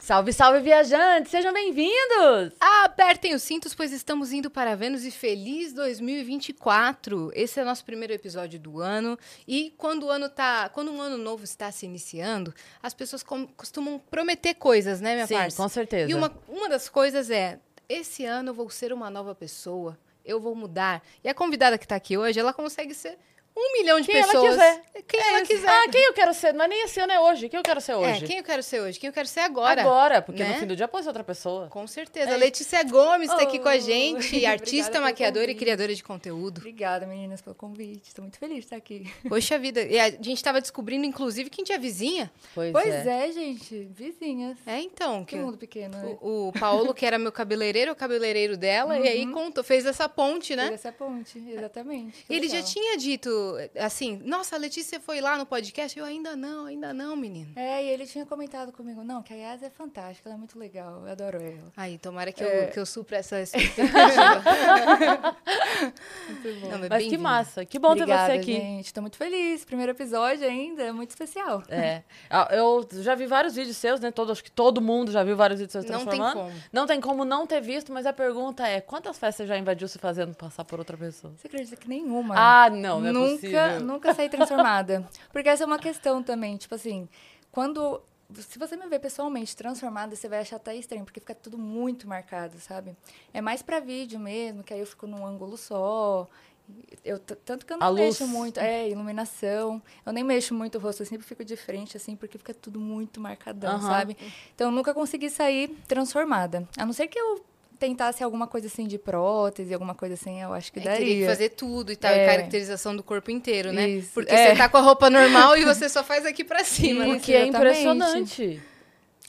Salve, salve, viajantes! Sejam bem-vindos! Apertem os cintos, pois estamos indo para Vênus e feliz 2024! Esse é o nosso primeiro episódio do ano e quando o ano tá, quando um ano novo está se iniciando, as pessoas costumam prometer coisas, né, minha Sim, parça? com certeza. E uma, uma das coisas é: esse ano eu vou ser uma nova pessoa, eu vou mudar. E a convidada que está aqui hoje, ela consegue ser um milhão de Quem pessoas. ela quiser. Quem É ela quiser. Ah, quem eu quero ser? Não é nem esse ano, é hoje. Quem eu quero ser hoje? É, quem eu quero ser hoje? Quem eu quero ser agora? Agora, porque né? no fim do dia pode ser outra pessoa. Com certeza. É. A Letícia Gomes está aqui com a Oh, gente, artista, maquiadora e criadora de conteúdo. Obrigada, meninas, pelo convite. Estou muito feliz de estar aqui. Poxa vida, e a gente estava descobrindo, inclusive, que a gente é vizinha. Pois, Pois é. é, gente. Vizinhas. É, então, que Que mundo pequeno, né? o, o Paulo, que era meu cabeleireiro, é o cabeleireiro dela, e aí contou, fez essa ponte, né? Fez essa ponte, exatamente. Que Ele já tinha dito, assim, nossa, a Letícia foi lá no podcast? Eu ainda não, ainda não, menino. É, e ele tinha comentado comigo, não, que a Yas é fantástica, ela é muito legal, eu adoro ela. Aí, tomara que, É. eu, que eu supra essa expectativa. Muito bom. Não, Mas que massa. Que bom Obrigada, ter você aqui. gente. Tô muito feliz. Primeiro episódio ainda, é muito especial. É. Ah, Eu já vi vários vídeos seus, né? Todo, acho que todo mundo já viu vários vídeos seus Não tem transformando. como. Não tem como não ter visto, mas a pergunta é: quantas festas você já invadiu se fazendo passar por outra pessoa? Você acredita que nenhuma? Ah, não, não é nunca, possível. nunca saí transformada. Porque essa é uma questão também, tipo assim, quando se você me ver pessoalmente transformada, você vai achar até estranho, porque fica tudo muito marcado, sabe? É mais pra vídeo mesmo, que aí eu fico num ângulo só. Eu, tanto que eu não A luz. mexo muito, é, iluminação. Eu nem mexo muito o rosto, eu sempre fico de frente, assim, porque fica tudo muito marcadão, Aham. sabe? Então eu nunca consegui sair transformada. A não ser que eu tentasse alguma coisa assim de prótese, alguma coisa assim, eu acho que É, daria. teria que fazer tudo e tal, É. e caracterização do corpo inteiro, né? Isso, Porque é. você tá com a roupa normal e você só faz aqui pra cima, né? Isso. O que é impressionante.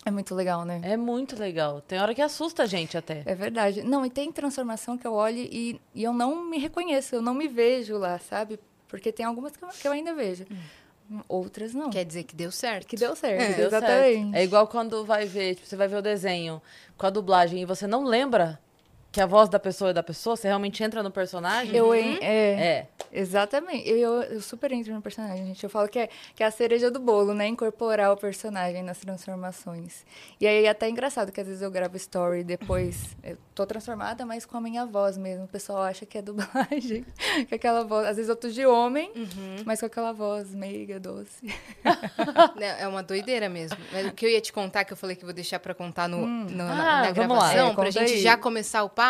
É muito legal, né? É muito legal. Tem hora que assusta a gente até. É verdade. Não, e tem transformação que eu olho e, e eu não me reconheço, eu não me vejo lá, sabe? Porque tem algumas que eu, que eu ainda vejo. Outras não. Quer dizer que deu certo. Que deu certo, É, Deu certo. exatamente. É igual quando vai ver, tipo, você vai ver o desenho com a dublagem e você não lembra que a voz da pessoa é da pessoa, você realmente entra no personagem. Eu, hein? É, É. exatamente. Eu, eu, eu super entro no personagem, gente. Eu falo que é, que é a cereja do bolo, né? Incorporar o personagem nas transformações. E aí é até engraçado que às vezes eu gravo story e depois eu tô transformada, mas com a minha voz mesmo. O pessoal acha que é dublagem. que aquela voz. Às vezes eu tô de homem, mas com aquela voz meiga, doce. É uma doideira mesmo. Mas o que eu ia te contar, que eu falei que vou deixar pra contar no, no- na, Ah, na vamos lá. gravação, É, pra gente aí. já começar o papo,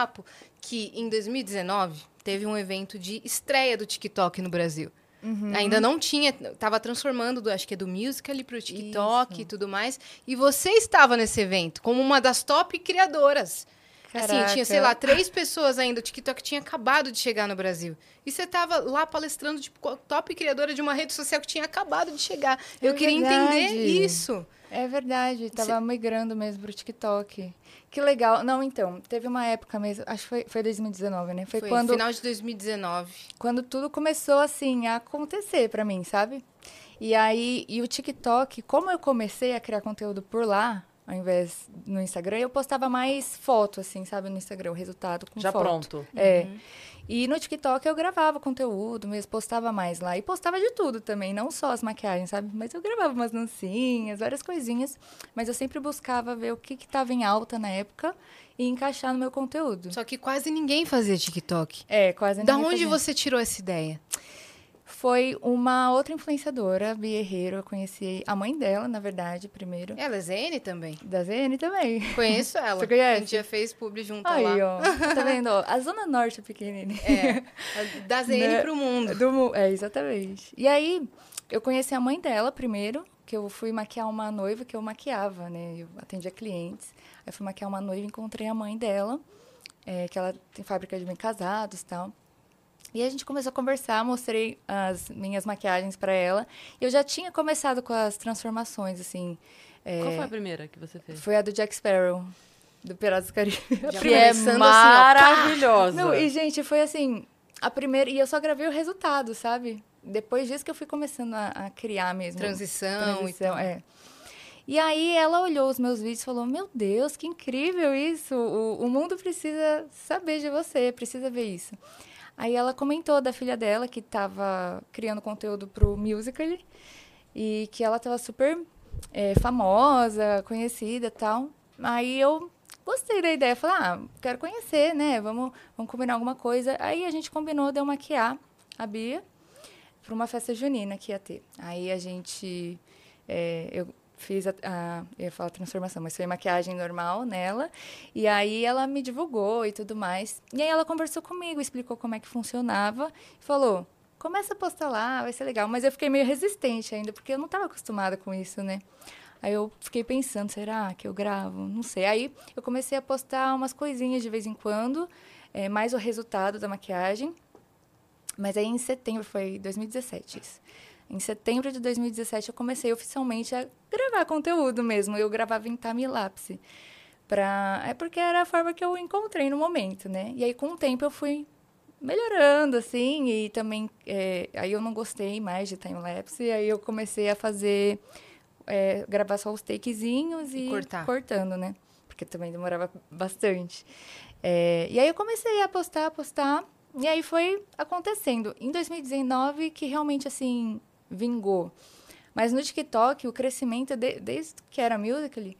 que em 2019 teve um evento de estreia do TikTok no Brasil. Uhum. Ainda não tinha, tava transformando, do, acho que é do Musical.ly pro TikTok Isso. e tudo mais. E você estava nesse evento como uma das top criadoras. Assim, tinha, sei lá, Caraca. três pessoas ainda. O TikTok tinha acabado de chegar no Brasil. E você tava lá palestrando, tipo, top criadora de uma rede social que tinha acabado de chegar. É Eu queria verdade. entender isso. É verdade, tava migrando mesmo pro TikTok. Que legal. Não, então, teve uma época mesmo, acho que foi, foi 2019, né? Foi, Foi quando, final de 2019. quando tudo começou, assim, a acontecer pra mim, sabe? E aí, e o TikTok, como eu comecei a criar conteúdo por lá, ao invés no Instagram, eu postava mais foto, assim, sabe? No Instagram, o resultado com Já foto. pronto. É. E no TikTok eu gravava conteúdo mesmo, postava mais lá. E postava de tudo também, não só as maquiagens, sabe? Mas eu gravava umas dancinhas, várias coisinhas. Mas eu sempre buscava ver o que que tava em alta na época e encaixar no meu conteúdo. Só que quase ninguém fazia TikTok. É, quase Da ninguém onde fazia. você tirou essa ideia? Foi uma outra influenciadora, Bia Herrero. Eu conheci a mãe dela, na verdade, primeiro. Ela é ZN também. Da ZN também. Conheço ela. Você conhece? A gente já fez publi junto Aí, lá. ó. Tá vendo? ó? A Zona Norte é pequenininha. É. Da ZN Né? pro mundo. Do é, exatamente. E aí, eu conheci a mãe dela primeiro, que eu fui maquiar uma noiva que eu maquiava, né? Eu atendia clientes. Aí fui maquiar uma noiva e encontrei a mãe dela, é, que ela tem fábrica de bem casados e tal. E a gente começou a conversar, mostrei as minhas maquiagens para ela. Eu já tinha começado com as transformações, assim. É, Qual foi a primeira que você fez? foi a do Jack Sparrow, do Piratas do Caribe. Já Que é assim, maravilhosa. Não, e gente, foi assim, a primeira. E eu só gravei o resultado, sabe? Depois disso que eu fui começando a, a criar mesmo. Transição, Transição, e tal. é. E aí ela olhou os meus vídeos e falou: Meu Deus, que incrível isso! O, o mundo precisa saber de você, precisa ver isso. Aí ela comentou da filha dela que estava criando conteúdo pro musical e que ela estava super é, famosa, conhecida tal. Aí eu gostei da ideia, falei, ah, quero conhecer, né? Vamos, vamos combinar alguma coisa. Aí a gente combinou de eu maquiar a Bia para uma festa junina que ia ter. Aí a gente, é, eu fiz a, a, eu ia falar transformação, mas foi maquiagem normal nela. E aí ela me divulgou e tudo mais. E aí ela conversou comigo, explicou como é que funcionava e falou: começa a postar lá, vai ser legal. Mas eu fiquei meio resistente ainda, porque eu não estava acostumada com isso, né? Aí eu fiquei pensando, será que eu gravo? Não sei. Aí eu comecei a postar umas coisinhas de vez em quando, é, mais o resultado da maquiagem. Mas aí em setembro, foi 2017 isso. Em setembro de 2017 eu comecei oficialmente a gravar conteúdo mesmo. Eu gravava em timelapse. Pra... É porque era a forma que eu encontrei no momento, né? E aí com o tempo eu fui melhorando, assim, e também... é, Aí eu não gostei mais de timelapse, e aí eu comecei a fazer... é, gravar só os takezinhos E e, cortar. cortando, né? Porque também demorava bastante. É, e aí eu comecei a postar, a postar, e aí foi acontecendo. Em 2019 que realmente, assim, vingou. Mas no TikTok, o crescimento, de- desde que era musical.ly,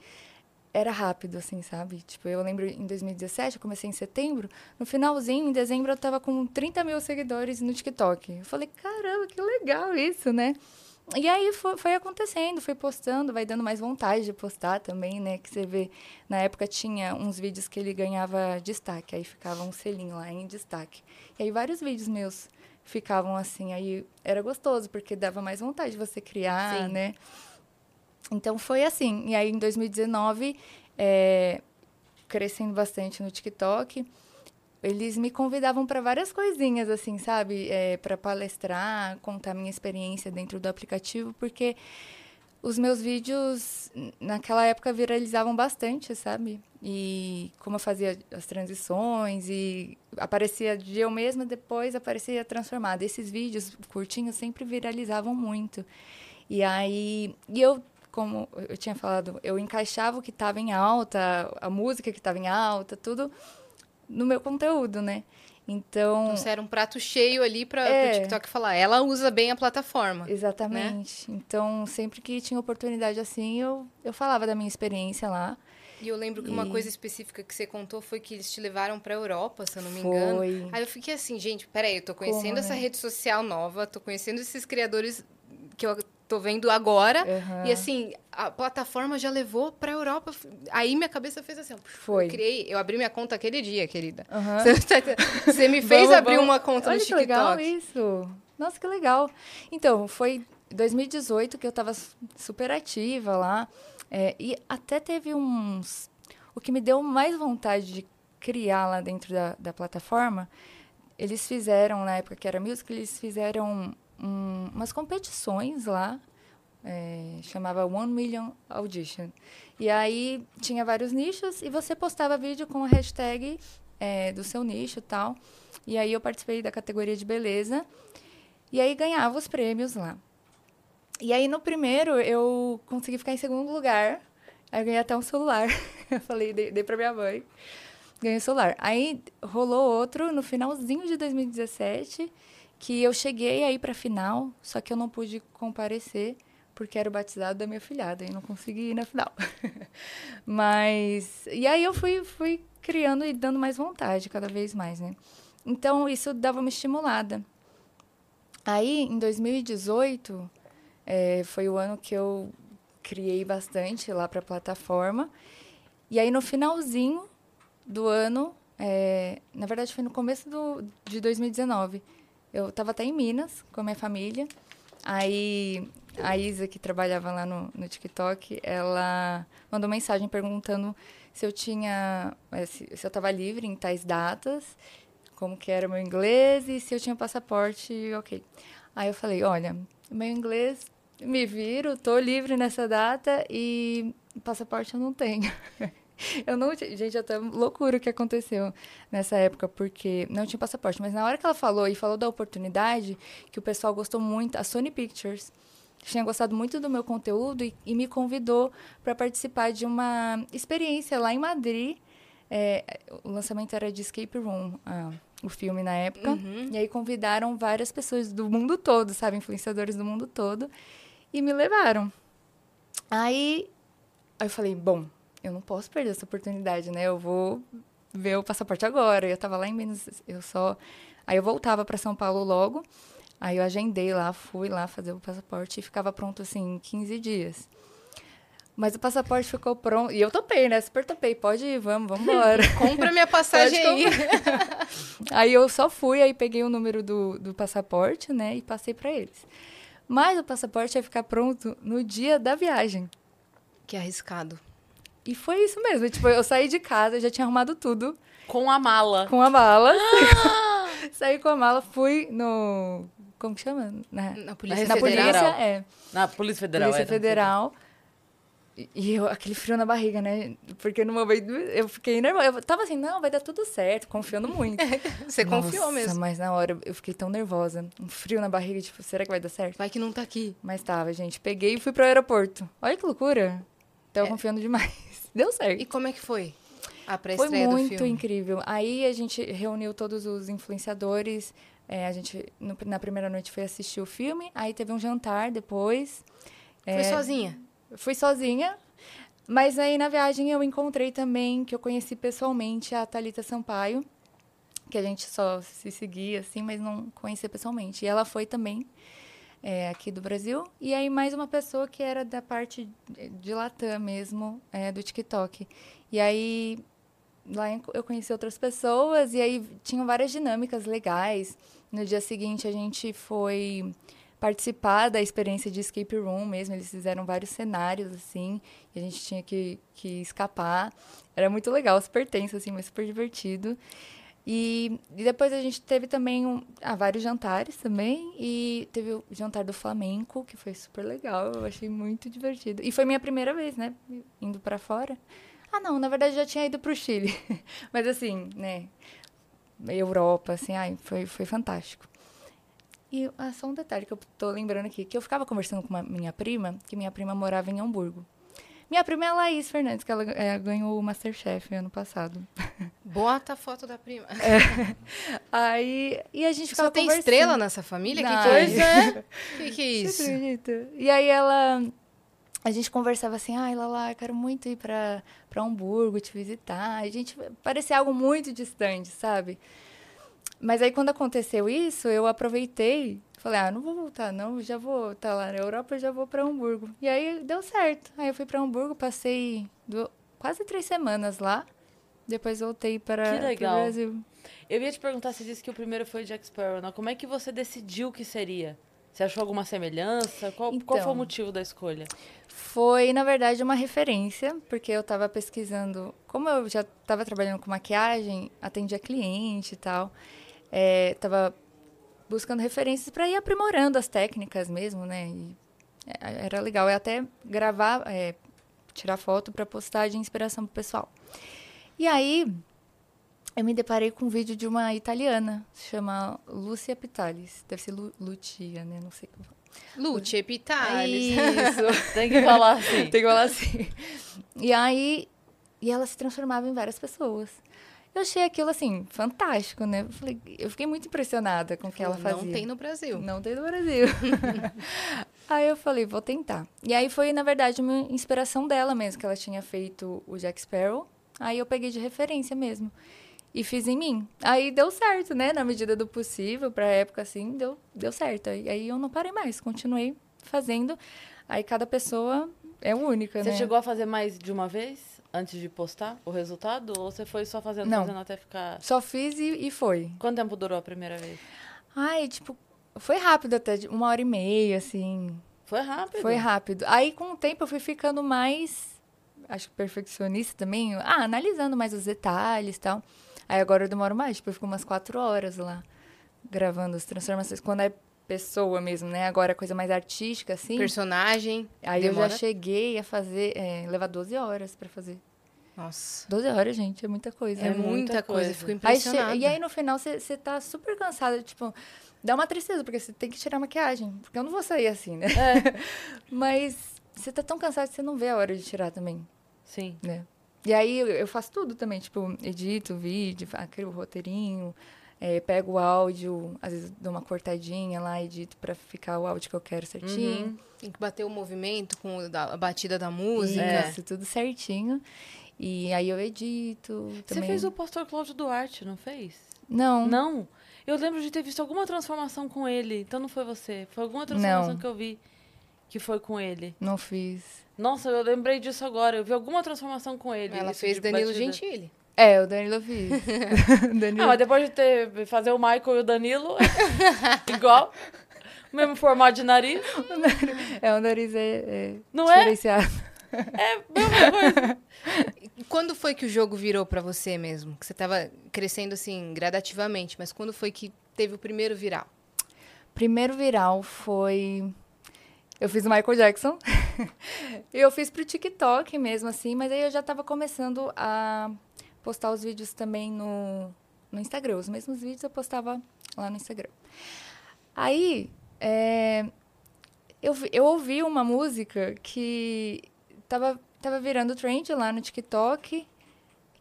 era rápido, assim, sabe? Tipo, eu lembro em 2017, eu comecei em setembro, no finalzinho, em dezembro, eu tava com 30 mil seguidores no TikTok. Eu falei, caramba, que legal isso, né? E aí foi, foi acontecendo, foi postando, vai dando mais vontade de postar também, né? Que você vê, na época tinha uns vídeos que ele ganhava destaque, aí ficava um selinho lá em destaque. E aí vários vídeos meus ficavam assim, aí era gostoso, porque dava mais vontade de você criar, Sim. né? Então foi assim. E aí em 2019, é, crescendo bastante no TikTok, eles me convidavam para várias coisinhas, assim, sabe? É, para palestrar, contar minha experiência dentro do aplicativo, porque os meus vídeos naquela época viralizavam bastante, sabe? E como eu fazia as transições e aparecia de eu mesma, depois aparecia transformada. Esses vídeos curtinhos sempre viralizavam muito. E aí, e eu, como eu tinha falado, eu encaixava o que estava em alta, a música que estava em alta, tudo no meu conteúdo, né? Então, Então, era um prato cheio ali para É. o TikTok falar. Ela usa bem a plataforma. exatamente. Então, sempre que tinha oportunidade assim, eu, eu falava da minha experiência lá. E eu lembro que uma E- coisa específica que você contou foi que eles te levaram pra Europa, se eu não me Foi. engano. Aí eu fiquei assim, gente, peraí, eu tô conhecendo Como, essa né? rede social nova, tô conhecendo esses criadores que eu tô vendo agora. Aham. E assim, a plataforma já levou pra Europa. Aí minha cabeça fez assim, Foi. Eu criei, eu abri minha conta aquele dia, querida. Aham. Você, me fez Vamos, abrir vamos. uma conta Olha no que legal TikTok. isso. Nossa, que legal. Então, foi 2018 que eu estava super ativa lá. é, e até teve uns... O que me deu mais vontade de criar lá dentro da, da plataforma, eles fizeram, na época que era music, eles fizeram um- umas competições lá, é, chamava One Million Audition. E aí tinha vários nichos e você postava vídeo com a hashtag é, do seu nicho e tal. E aí eu participei da categoria de beleza. E aí ganhava os prêmios lá. E aí no primeiro eu consegui ficar em segundo lugar. Aí eu ganhei até um celular. eu falei, dei, dei pra minha mãe. Ganhei o celular. Aí rolou outro no finalzinho de 2017, que eu cheguei aí pra final, só que eu não pude comparecer porque era o batizado da minha filhada e não consegui ir na final. Mas e aí eu fui fui criando e dando mais vontade cada vez mais, né? Então isso dava uma estimulada. Aí em 2018 eh, foi o ano que eu criei bastante lá para a plataforma. E aí no finalzinho do ano, eh, na verdade foi no começo do, de 2019, eu estava até em Minas com a minha família. Aí a Isa, que trabalhava lá no, no TikTok, ela mandou mensagem perguntando se eu tinha, eh, se, se eu estava livre em tais datas, como que era meu inglês e se eu tinha passaporte, ok. Aí eu falei, olha, meu inglês me viro, tô livre nessa data e passaporte eu não tenho. Eu não tinha. Gente, até loucura o que aconteceu nessa época, porque não tinha passaporte. Mas na hora que ela falou e falou da oportunidade, que o pessoal gostou muito, a Sony Pictures tinha gostado muito do meu conteúdo e, e me convidou para participar de uma experiência lá em Madrid. É, o lançamento era de Escape Room, ah, o filme na época. Uhum. E aí convidaram várias pessoas do mundo todo, sabe? Influenciadores do mundo todo. E me levaram. Aí, aí eu falei, bom, eu não posso perder essa oportunidade, né? Eu vou ver o passaporte agora. Eu tava lá em Minas, eu só... Aí eu voltava para São Paulo logo. Aí eu agendei lá, fui lá fazer o passaporte e ficava pronto, assim, em 15 dias. Mas o passaporte ficou pronto. E eu topei, né? Super topei. Pode ir, vamos, vamos embora. Compra minha passagem aí. aí eu só fui, aí peguei o número do, do passaporte, né? E passei para eles. Mas o passaporte ia ficar pronto no dia da viagem. Que arriscado. E foi isso mesmo. Tipo, eu saí de casa, já tinha arrumado tudo. Com a mala. Com a mala. saí com a mala, fui no. Como que chama? Na, Na Polícia na Federal. polícia, é. Na Polícia Federal. Polícia é, Federal. E- E eu, aquele frio na barriga, né? Porque no momento eu fiquei nervosa. Eu tava assim, não, vai dar tudo certo, confiando muito. Você confiou Nossa, mesmo. Mas na hora eu fiquei tão nervosa. Um frio na barriga, tipo, será que vai dar certo? Vai que não tá aqui. Mas tava, gente. Peguei e fui pro aeroporto. Olha que loucura. Tava É. confiando demais. Deu certo. E como é que foi a Foi muito incrível. Aí a gente reuniu todos os influenciadores. é, a gente, no- na primeira noite, foi assistir o filme. Aí teve um jantar depois. Foi É, sozinha? Fui sozinha. Mas aí na viagem eu encontrei também, que eu conheci pessoalmente, a Thalita Sampaio. Que a gente só se seguia, assim, mas não conhecia pessoalmente. E ela foi também é, aqui do Brasil. E aí mais uma pessoa que era da parte de Latam mesmo, é, do TikTok. E aí lá eu conheci outras pessoas e aí tinham várias dinâmicas legais. No dia seguinte a gente foi participar da experiência de escape room mesmo. Eles fizeram vários cenários assim e a gente tinha que, que escapar. Era muito legal, super tenso assim, mas super divertido. E, e depois a gente teve também um, ah, vários jantares também. E teve o jantar do flamenco, que foi super legal. Eu achei muito divertido. E foi minha primeira vez, né? Indo pra fora. Ah, não, na verdade já tinha ido pro Chile. Mas assim, né? Europa, assim, ai, foi, foi fantástico. E ah, só um detalhe que eu tô lembrando aqui, que eu ficava conversando com uma minha prima, que minha prima morava em Hamburgo. Minha prima é a Laís Fernandes, que ela eh, ganhou o Masterchef ano passado. Bota a foto da prima. Aí, e a gente ficava Só tem estrela nessa família? Não. Que que é é. Que que é isso? acredita? E aí ela. A gente conversava assim, ai, Lala, eu quero muito ir pra Hamburgo te visitar. A gente parecia algo muito distante, sabe? Mas aí quando aconteceu isso, eu aproveitei, falei, ah, não vou voltar, não, já vou estar lá na Europa, já vou pra Hamburgo. E aí deu certo. Aí eu fui pra Hamburgo, passei do- quase três semanas lá. Depois voltei para legal. Brasil. Eu ia te perguntar, você disse que o primeiro foi Jack Sparrow, né? Como é que você decidiu que seria? Você achou alguma semelhança? Qual, qual foi Então. o motivo da escolha? Foi, na verdade, uma referência, porque eu estava pesquisando. Como eu já estava trabalhando com maquiagem, atendia cliente e tal, estava buscando referências para ir aprimorando as técnicas mesmo, né? E é, era legal. Eu até gravar, é, tirar foto para postar de inspiração pro pessoal. E aí, eu me deparei com um vídeo de uma italiana, se chama Lúcia Pitalis. Deve ser Lu, Lucia, né? Não sei como. Lute, Epitales. Isso. Tem que falar assim. Tem que falar assim. E aí, e ela se transformava em várias pessoas. Eu achei aquilo, assim, fantástico, né? Eu, falei, eu fiquei muito impressionada com o que ela fazia. Não tem no Brasil. Não tem no Brasil. aí eu falei, vou tentar. E aí foi, na verdade, uma inspiração dela mesmo, que ela tinha feito o Jack Sparrow. Aí eu peguei de referência mesmo. E fiz em mim. Aí deu certo, né? Na medida do possível, pra época, assim, deu, deu certo. E aí eu não parei mais, continuei fazendo. Aí cada pessoa é única, Você né? chegou a fazer mais de uma vez antes de postar o resultado? Ou você foi só fazendo, Não. fazendo até ficar. Só fiz e, e foi. Quanto tempo durou a primeira vez? Ai, tipo, foi rápido até, uma hora e meia, assim. Foi rápido. Foi rápido. Aí, com o tempo, eu fui ficando mais, acho que perfeccionista também. Ah, analisando mais os detalhes e tal. Aí agora eu demoro mais, tipo, eu fico umas quatro horas lá, gravando as transformações. Quando é pessoa mesmo, né? Agora, coisa mais artística, assim. Personagem. Aí eu demora- já cheguei a fazer, é, levar 12 horas pra fazer. Nossa. 12 horas, gente, é muita coisa. É, É muita muita coisa. coisa. Fico Aí impressionada. e aí no final você tá super cansada, tipo, dá uma tristeza, porque você tem que tirar a maquiagem. Porque eu não vou sair assim, né? Mas você tá tão cansada que você não vê a hora de tirar também, Sim. né? E aí eu, eu faço tudo também, tipo, edito vídeo, o roteirinho, é, pego o áudio, às vezes dou uma cortadinha lá, edito pra ficar o áudio que eu quero certinho. Uhum. Tem que bater o movimento com a batida da música. Isso, tudo certinho. E aí eu edito. Você também. fez o pastor Cláudio Duarte, não fez? Não. Não. Eu lembro de ter visto alguma transformação com ele. Então não foi você. Foi alguma transformação Não. que eu vi que foi com ele. Não fiz. Nossa, eu lembrei disso agora. Eu vi alguma transformação com ele. Ela fez Danilo batida. Gentili. É, o Danilo eu fiz. Danilo. Ah, mas depois de ter fazer o Michael e o Danilo, igual. Mesmo formato de nariz. É, o nariz é, é Não é? diferenciado. É mesma coisa. Quando foi que o jogo virou pra você mesmo? Que você tava crescendo assim gradativamente, mas quando foi que teve o primeiro viral? Primeiro viral foi. Eu fiz o Michael Jackson. e eu fiz pro TikTok mesmo, assim, mas aí eu já tava começando a postar os vídeos também no, no Instagram. Os mesmos vídeos eu postava lá no Instagram. Aí, é, eu, eu ouvi uma música que tava, tava virando trend lá no TikTok,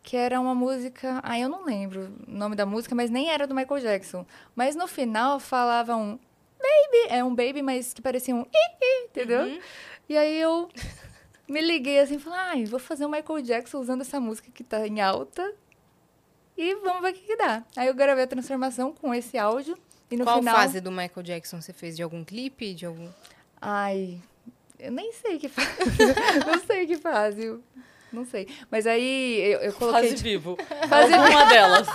que era uma música. Ah, eu não lembro o nome da música, mas nem era do Michael Jackson. Mas no final falava um baby, é um baby, mas que parecia um i, entendeu? E aí eu me liguei assim e falei, ai, vou fazer o Michael Jackson usando essa música que tá em alta. E vamos ver o que, que dá. Aí eu gravei a transformação com esse áudio. E no Qual final. fase do Michael Jackson você fez? De algum clipe? De algum. Ai, eu nem sei que fase. não sei que fase. eu Não sei. Mas aí eu, eu coloquei. Fase vivo. Fase Alguma delas.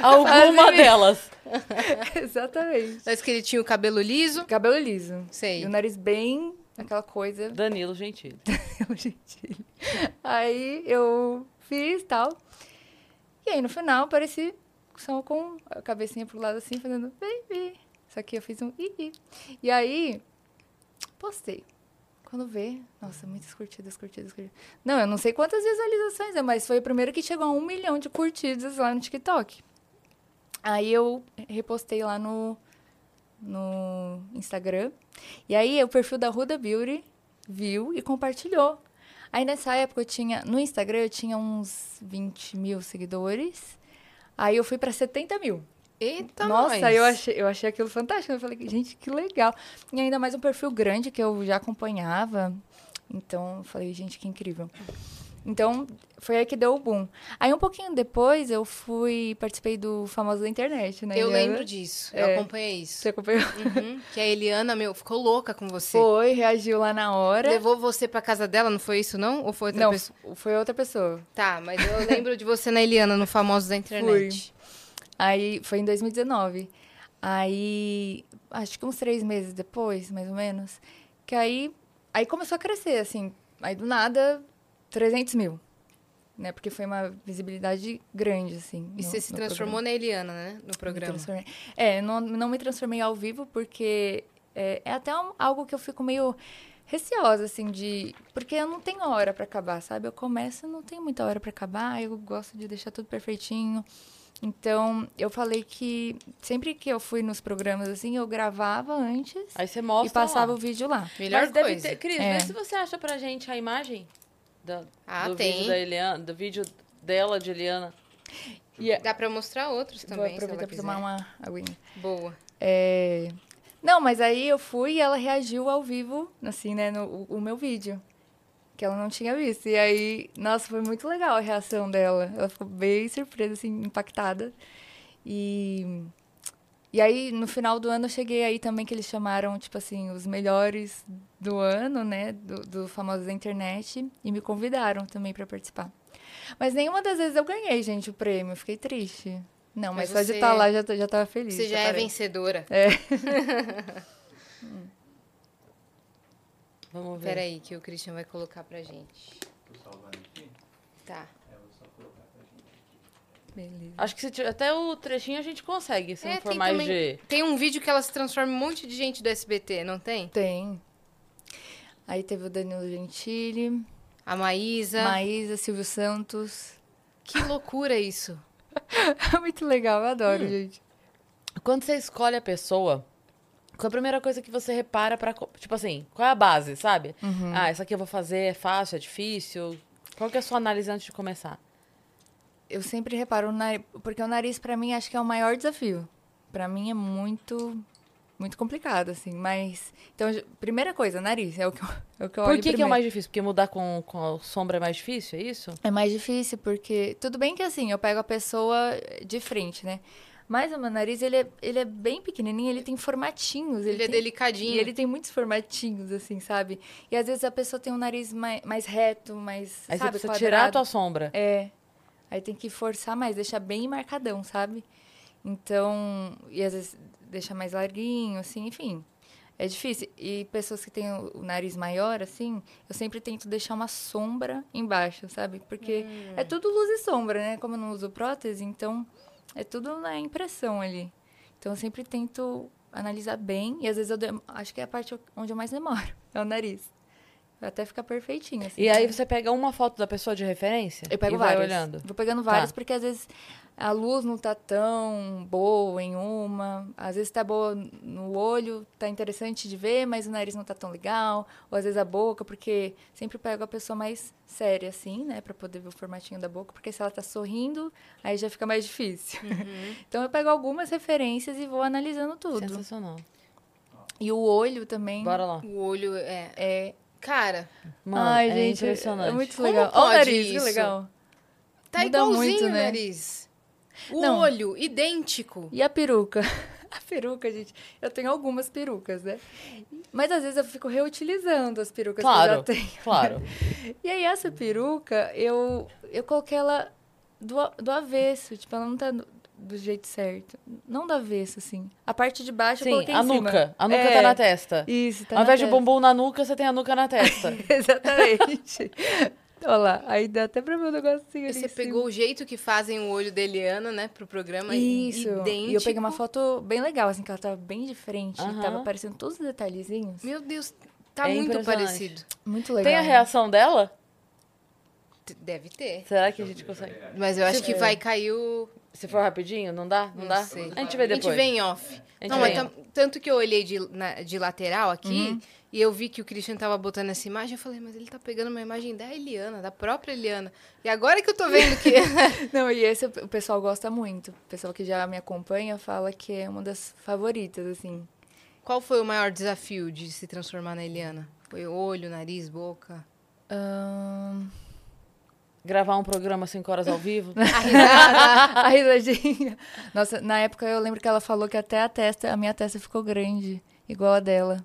Alguma Fase delas. Exatamente. Parece que ele tinha o cabelo liso. Cabelo liso. Sei. E o nariz bem. Aquela coisa. Danilo Gentili. Gentili. Aí eu fiz tal. E aí no final apareci só com a cabecinha pro lado assim, fazendo baby. Só que eu fiz um i, i. E aí postei. Quando vê, nossa, muitas curtidas, curtidas, curtidas. Não, eu não sei quantas visualizações é, mas foi o primeiro que chegou a um milhão de curtidas lá no TikTok. Aí eu repostei lá no, no Instagram. E aí o perfil da Ruda Beauty viu e compartilhou. Aí nessa época eu tinha, no Instagram eu tinha uns 20 mil seguidores. Aí eu fui pra 70 mil. Eita, Nossa, nós. eu achei, eu achei aquilo fantástico. Eu falei, gente, que legal. E ainda mais um perfil grande que eu já acompanhava. Então, eu falei, gente, que incrível. Então, foi aí que deu o boom. Aí, um pouquinho depois, eu fui, participei do Famoso da Internet, né? Eu Eliana? lembro disso. Eu É. acompanhei isso. Você acompanhou? Uhum. Que a Eliana, meu, ficou louca com você. Foi, reagiu lá na hora. Levou você pra casa dela, não foi isso, não? Ou foi outra Não, pessoa? foi outra pessoa. Tá, mas eu lembro de você na Eliana, no Famosos da Internet. Aí foi em 2019. Aí, acho que uns três meses depois, mais ou menos, que aí, aí começou a crescer, assim. Aí do nada, 300 mil. Né? Porque foi uma visibilidade grande, assim. E no- você se transformou programa. na Eliana, né? No programa. transformei. É, não, não me transformei ao vivo porque é, é até um- algo que eu fico meio receosa, assim, de... Porque eu não tenho hora pra acabar, sabe? Eu começo e não tenho muita hora pra acabar, eu gosto de deixar tudo perfeitinho. Então, eu falei que sempre que eu fui nos programas, assim, eu gravava antes Aí você mostra e passava lá. o vídeo lá. Melhor Mas deve coisa. ter... Cris, É. vê se você acha pra gente a imagem da, Ah, do tem. vídeo da Eliana, do vídeo dela, de Eliana. E é- Dá pra mostrar outros Vou também, se aproveitar ela pra tomar uma aguinha. Boa. É... Não, mas aí eu fui e ela reagiu ao vivo, assim, né, no o, o meu vídeo. Que ela não tinha visto. E aí, nossa, foi muito legal a reação dela. Ela ficou bem surpresa, assim, impactada. E. E aí, no final do ano, eu cheguei aí também que eles chamaram, tipo assim, os melhores do ano, né, do, do famoso da internet, e me convidaram também pra participar. Mas nenhuma das vezes eu ganhei, gente, o prêmio. Fiquei triste. Não, mas, Mas só de estar lá já, já tava feliz. Você já é parei. vencedora. Vamos ver. Peraí, que o Christian vai colocar pra gente. Tô salvando aqui. Tá. É, vou só colocar pra gente aqui. Beleza. Acho que se tiver, até o trechinho a gente consegue, se É, não for mais também- de... Tem um vídeo que ela se transforma em um monte de gente do SBT, não tem? Tem. Aí teve o Danilo Gentili, A Maísa. Maísa, Silvio Santos. Que loucura isso. Muito legal, eu adoro, Hum. gente. Quando você escolhe a pessoa, qual é a primeira coisa que você repara pra... co- Tipo assim, qual é a base, sabe? Uhum. Ah, essa aqui eu vou fazer, é fácil, é difícil? Qual que é a sua análise antes de começar? Eu sempre reparo no nariz, porque o nariz pra mim acho que é o maior desafio. Pra mim é muito muito complicado assim, mas então, primeira coisa, nariz, é o que eu, é o que eu Por olho que, que é primeiro. mais difícil? Porque mudar com, com a sombra é mais difícil, é isso? É mais difícil porque tudo bem que assim, eu pego a pessoa de frente, né? Mas o meu nariz, ele é, ele é bem pequenininho, ele tem formatinhos. Ele, é tem- delicadinho. E ele tem muitos formatinhos, assim, sabe? E às vezes a pessoa tem um nariz mais, mais reto, mais, Aí sabe, você precisa tirar a quadrado. tua sombra. É. Aí tem que forçar mais, deixar bem marcadão, sabe? Então, e às vezes deixa mais larguinho, assim, enfim. É difícil. E pessoas que têm o nariz maior, assim, eu sempre tento deixar uma sombra embaixo, sabe? Porque é tudo luz e sombra, né? Como eu não uso prótese, então é tudo na impressão ali. Então eu sempre tento analisar bem e às vezes eu acho que é a parte onde eu mais demoro, é o nariz. Até ficar perfeitinho, assim. E aí você pega uma foto da pessoa de referência Eu pego e vai várias. olhando. Vou pegando várias, Tá. porque às vezes a luz não tá tão boa em uma. Às vezes tá boa no olho, tá interessante de ver, mas o nariz não tá tão legal. Ou às vezes a boca, porque sempre pego a pessoa mais séria, assim, né? Pra poder ver o formatinho da boca. Porque se ela tá sorrindo, aí já fica mais difícil. então eu pego algumas referências e vou analisando tudo. Sensacional. E o olho também. Bora lá. O olho é. É. Cara, Mano, Ai, é gente, impressionante. é muito Como legal. Olha o nariz, que legal. tá Muda igualzinho muito, o né? nariz. O Não. olho, idêntico. E a peruca? A peruca, gente, eu tenho algumas perucas, né? Mas às vezes eu fico reutilizando as perucas Claro, que eu já tenho. claro. E aí essa peruca, eu, eu coloquei ela do, do avesso, tipo, ela não tá do, jeito certo. Não do avesso, assim. A parte de baixo eu Sim, coloquei a em cima. nuca. A nuca É, tá na testa. Isso, tá Ao na invés de bumbum na nuca, você tem a nuca na testa. Exatamente. Olha lá, aí dá até pra ver o negocinho ali Você cima. pegou o jeito que fazem o olho da Eliana, né, pro programa. Isso. Idêntico. E eu peguei uma foto bem legal, assim, que ela tava bem de frente. Tava aparecendo todos os detalhezinhos. Meu Deus, tá É muito parecido. Muito legal. Tem a reação dela? Deve ter. Será que a gente consegue? Mas eu acho que vai cair o. Se for rapidinho, não dá? Não, Não dá? sei. A gente vê A depois. gente vê em off. A gente Não, vê mas em tam- tanto que eu olhei de, na- de lateral aqui Uhum. e eu vi que o Christian tava botando essa imagem. Eu falei, mas ele tá pegando uma imagem da Eliana, da própria Eliana. E agora que eu tô vendo que. Não, e esse o pessoal gosta muito. O pessoal que já me acompanha fala que é uma das favoritas, assim. Qual foi o maior desafio de se transformar na Eliana? Foi olho, nariz, boca? Ahn, Gravar um programa 5 horas ao vivo. A risada. a risadinha. Nossa, na época eu lembro que ela falou que até a testa, a minha testa ficou grande, igual a dela.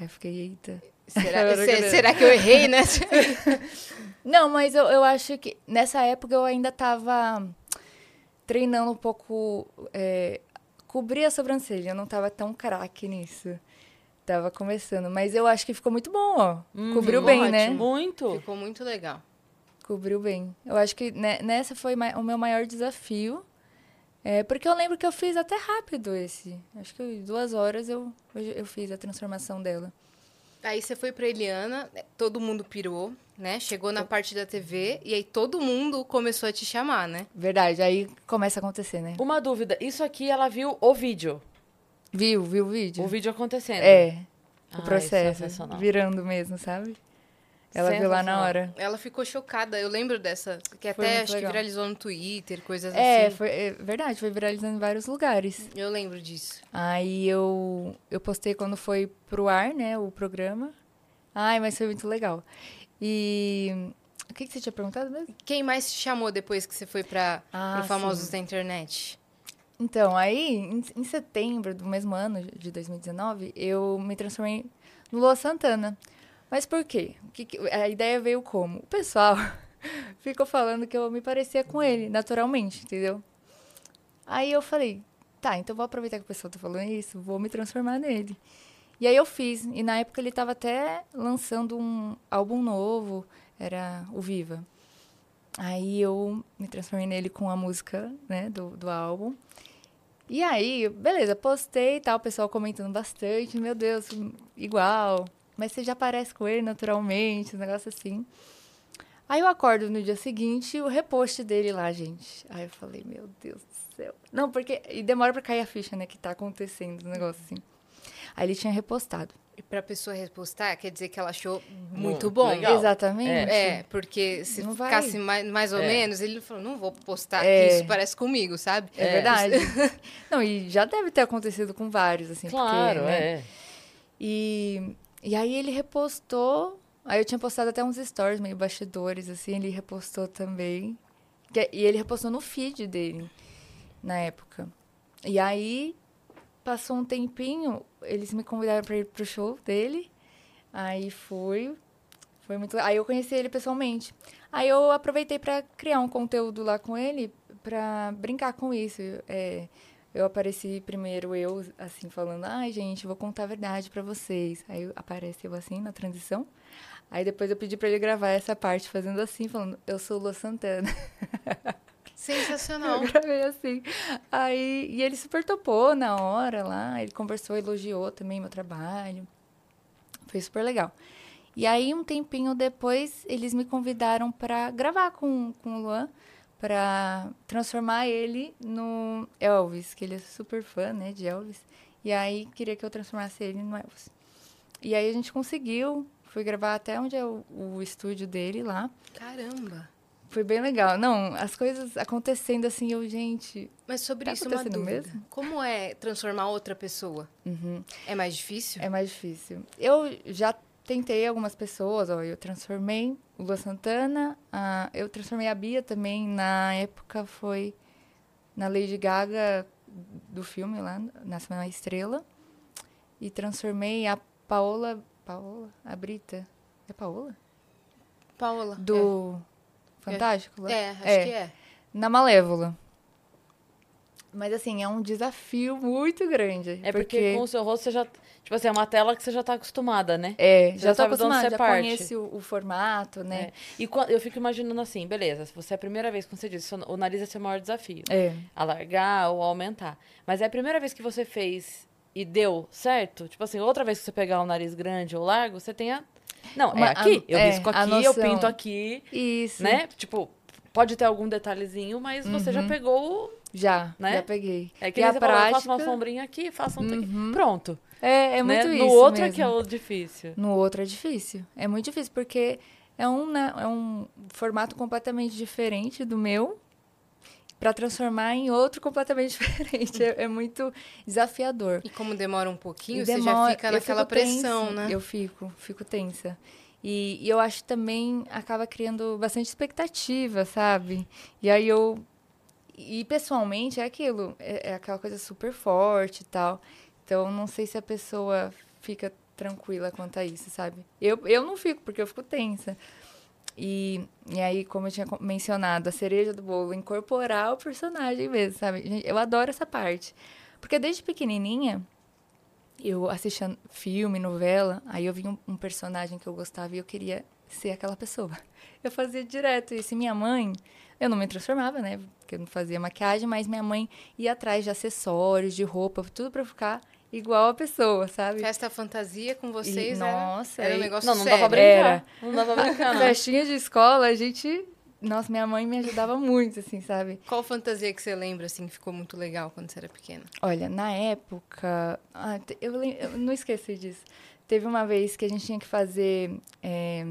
Aí eu fiquei, eita. será, se- será que eu errei, né? Não, mas eu, eu acho que nessa época eu ainda tava treinando um pouco. É, cobrir a sobrancelha. Eu não tava tão craque nisso. Tava começando. Mas eu acho que ficou muito bom, ó. Cobriu Uhum, bem, né? ótimo. Muito. Ficou muito legal. Cobriu bem. Eu acho que ne- nessa foi o meu maior desafio. É, porque eu lembro que eu fiz até rápido esse. Acho que em duas horas eu, eu, eu fiz a transformação dela. Aí você foi pra Eliana, todo mundo pirou, né? Chegou na parte da TV e aí todo mundo começou a te chamar, né? Verdade, aí começa a acontecer, né? Uma dúvida. Isso aqui ela viu o vídeo. Viu, viu o vídeo? O vídeo acontecendo. É, o Ai, processo. sensacional. Virando mesmo, sabe? Ela viu lá na hora. Ela ficou chocada. Eu lembro dessa, que Foi até acho que legal. viralizou no Twitter, coisas É, assim. foi é verdade, foi viralizando em vários lugares. Eu lembro disso. Aí eu, eu postei quando foi pro ar, né, o programa. Ai, mas foi muito legal. E o que, que você tinha perguntado mesmo? Quem mais te chamou depois que você foi pra, Ah, pro Famosos sim. da Internet? Então, aí, em, em setembro do mesmo ano, de 2019, eu me transformei no Lua Santana. Mas por quê? Que- a ideia veio como? O pessoal ficou falando que eu me parecia com ele, naturalmente, entendeu? Aí eu falei, tá, então vou aproveitar que o pessoal tá falando isso, vou me transformar nele. E aí eu fiz. E na época ele tava até lançando um álbum novo, era o Viva. Aí eu me transformei nele com a música, né, do, do álbum. E aí, beleza, postei e tal, o pessoal comentando bastante, meu Deus, igual. Mas você já parece com ele naturalmente, um negócio assim. Aí eu acordo no dia seguinte o repost dele lá, gente. Aí eu falei, meu Deus do céu. Não, porque. E demora pra cair a ficha, né? Que tá acontecendo um negócio assim. Aí ele tinha repostado. E pra pessoa repostar, quer dizer que ela achou muito bom. legal. Exatamente. É, porque se Não vai. ficasse mais, mais ou É. menos, ele falou, não vou postar É. que isso parece comigo, sabe? É, verdade. Não, e já deve ter acontecido com vários, assim. Claro, porque, né? é. E, e aí ele repostou. Aí eu tinha postado até uns stories meio bastidores, assim, ele repostou também. Que- E ele repostou no feed dele, na época. E aí, passou um tempinho, eles me convidaram pra ir pro show dele. Aí fui. Foi muito Aí eu conheci ele pessoalmente. Aí eu aproveitei pra criar um conteúdo lá com ele, pra brincar com isso. É, eu apareci primeiro eu, assim, falando, ai, gente, vou contar a verdade pra vocês. Aí aparece eu assim, na transição. Aí depois eu pedi pra ele gravar essa parte, fazendo assim, falando, eu sou Lua Santana. Sensacional. Eu gravei assim. Aí, e ele super topou na hora lá, ele conversou, elogiou também meu trabalho. Foi super legal. E aí, um tempinho depois, eles me convidaram pra gravar com, com o Luan, pra transformar ele no Elvis, que ele é super fã, né, de Elvis. E aí, queria que eu transformasse ele no Elvis. E aí, a gente conseguiu, fui gravar até onde é o, o estúdio dele lá. Caramba. Foi bem legal. Não, as coisas acontecendo assim, eu, gente. Mas sobre Tá isso, uma dúvida. mesmo? Como é transformar outra pessoa? Uhum. É mais difícil? É mais difícil. Eu já tentei algumas pessoas, ó, eu transformei o Lua Santana, a- eu transformei a Bia também, na época foi na Lady Gaga do filme lá, Nasce uma Estrela, e transformei a Paola, Paola, a Brita, é Paola? Paola. Do Fantástico? lá? É, é acho É. que é. Na Malévola. Mas assim, é um desafio muito grande. É porque, com o seu rosto você já. Tipo assim, é uma tela que você já tá acostumada, né? É, Você já de onde acostumada, você já parte. conhece o, o formato, né? É. E quan- eu fico imaginando assim, beleza, se você é a primeira vez, como você disse, o nariz é seu maior desafio. É. Alargar ou aumentar. Mas é a primeira vez que você fez e deu certo? Tipo assim, outra vez que você pegar um nariz grande ou largo, você tem a. Não, Uma- é aqui. a- eu é, risco aqui, eu noção. pinto aqui, Isso. né? Tipo, pode ter algum detalhezinho, mas você já pegou. Já, Né? já peguei. É que e a falou, eu faço uma prática... sombrinha aqui, faço um. aqui. Pronto. É, é muito né? isso No outro é mesmo. que é o difícil. No outro é difícil. É muito difícil, porque é um, né, é um formato completamente diferente do meu para transformar em outro completamente diferente. É, é muito desafiador. E como demora um pouquinho, E você já demora- fica naquela pressão, tensa, né? Eu fico, fico tensa. E, e eu acho que também acaba criando bastante expectativa, sabe? E aí eu. E pessoalmente é aquilo, é, é aquela coisa super forte e tal. Então não sei se a pessoa fica tranquila quanto a isso, sabe? Eu, eu não fico, porque eu fico tensa. E, e aí, como eu tinha mencionado, a cereja do bolo, incorporar o personagem mesmo, sabe? Eu adoro essa parte. Porque desde pequenininha, eu assistia filme, novela, aí eu vi um, um personagem que eu gostava e eu queria ser aquela pessoa. Eu fazia direto isso. E minha mãe, eu não me transformava, né? Porque eu não fazia maquiagem, mas minha mãe ia atrás de acessórios, de roupa, tudo pra eu ficar igual a pessoa, sabe? Festa fantasia com E, vocês era, nossa, era um e- negócio Não, não dá sério. pra brincar. Era. Não dá pra brincar, não. Festinha de escola, a gente. Nossa, minha mãe me ajudava muito, assim, sabe? Qual fantasia que você lembra, assim, que ficou muito legal quando você era pequena? Olha, na época. ah, eu, lem- eu não esqueci disso. Teve uma vez que a gente tinha que fazer é,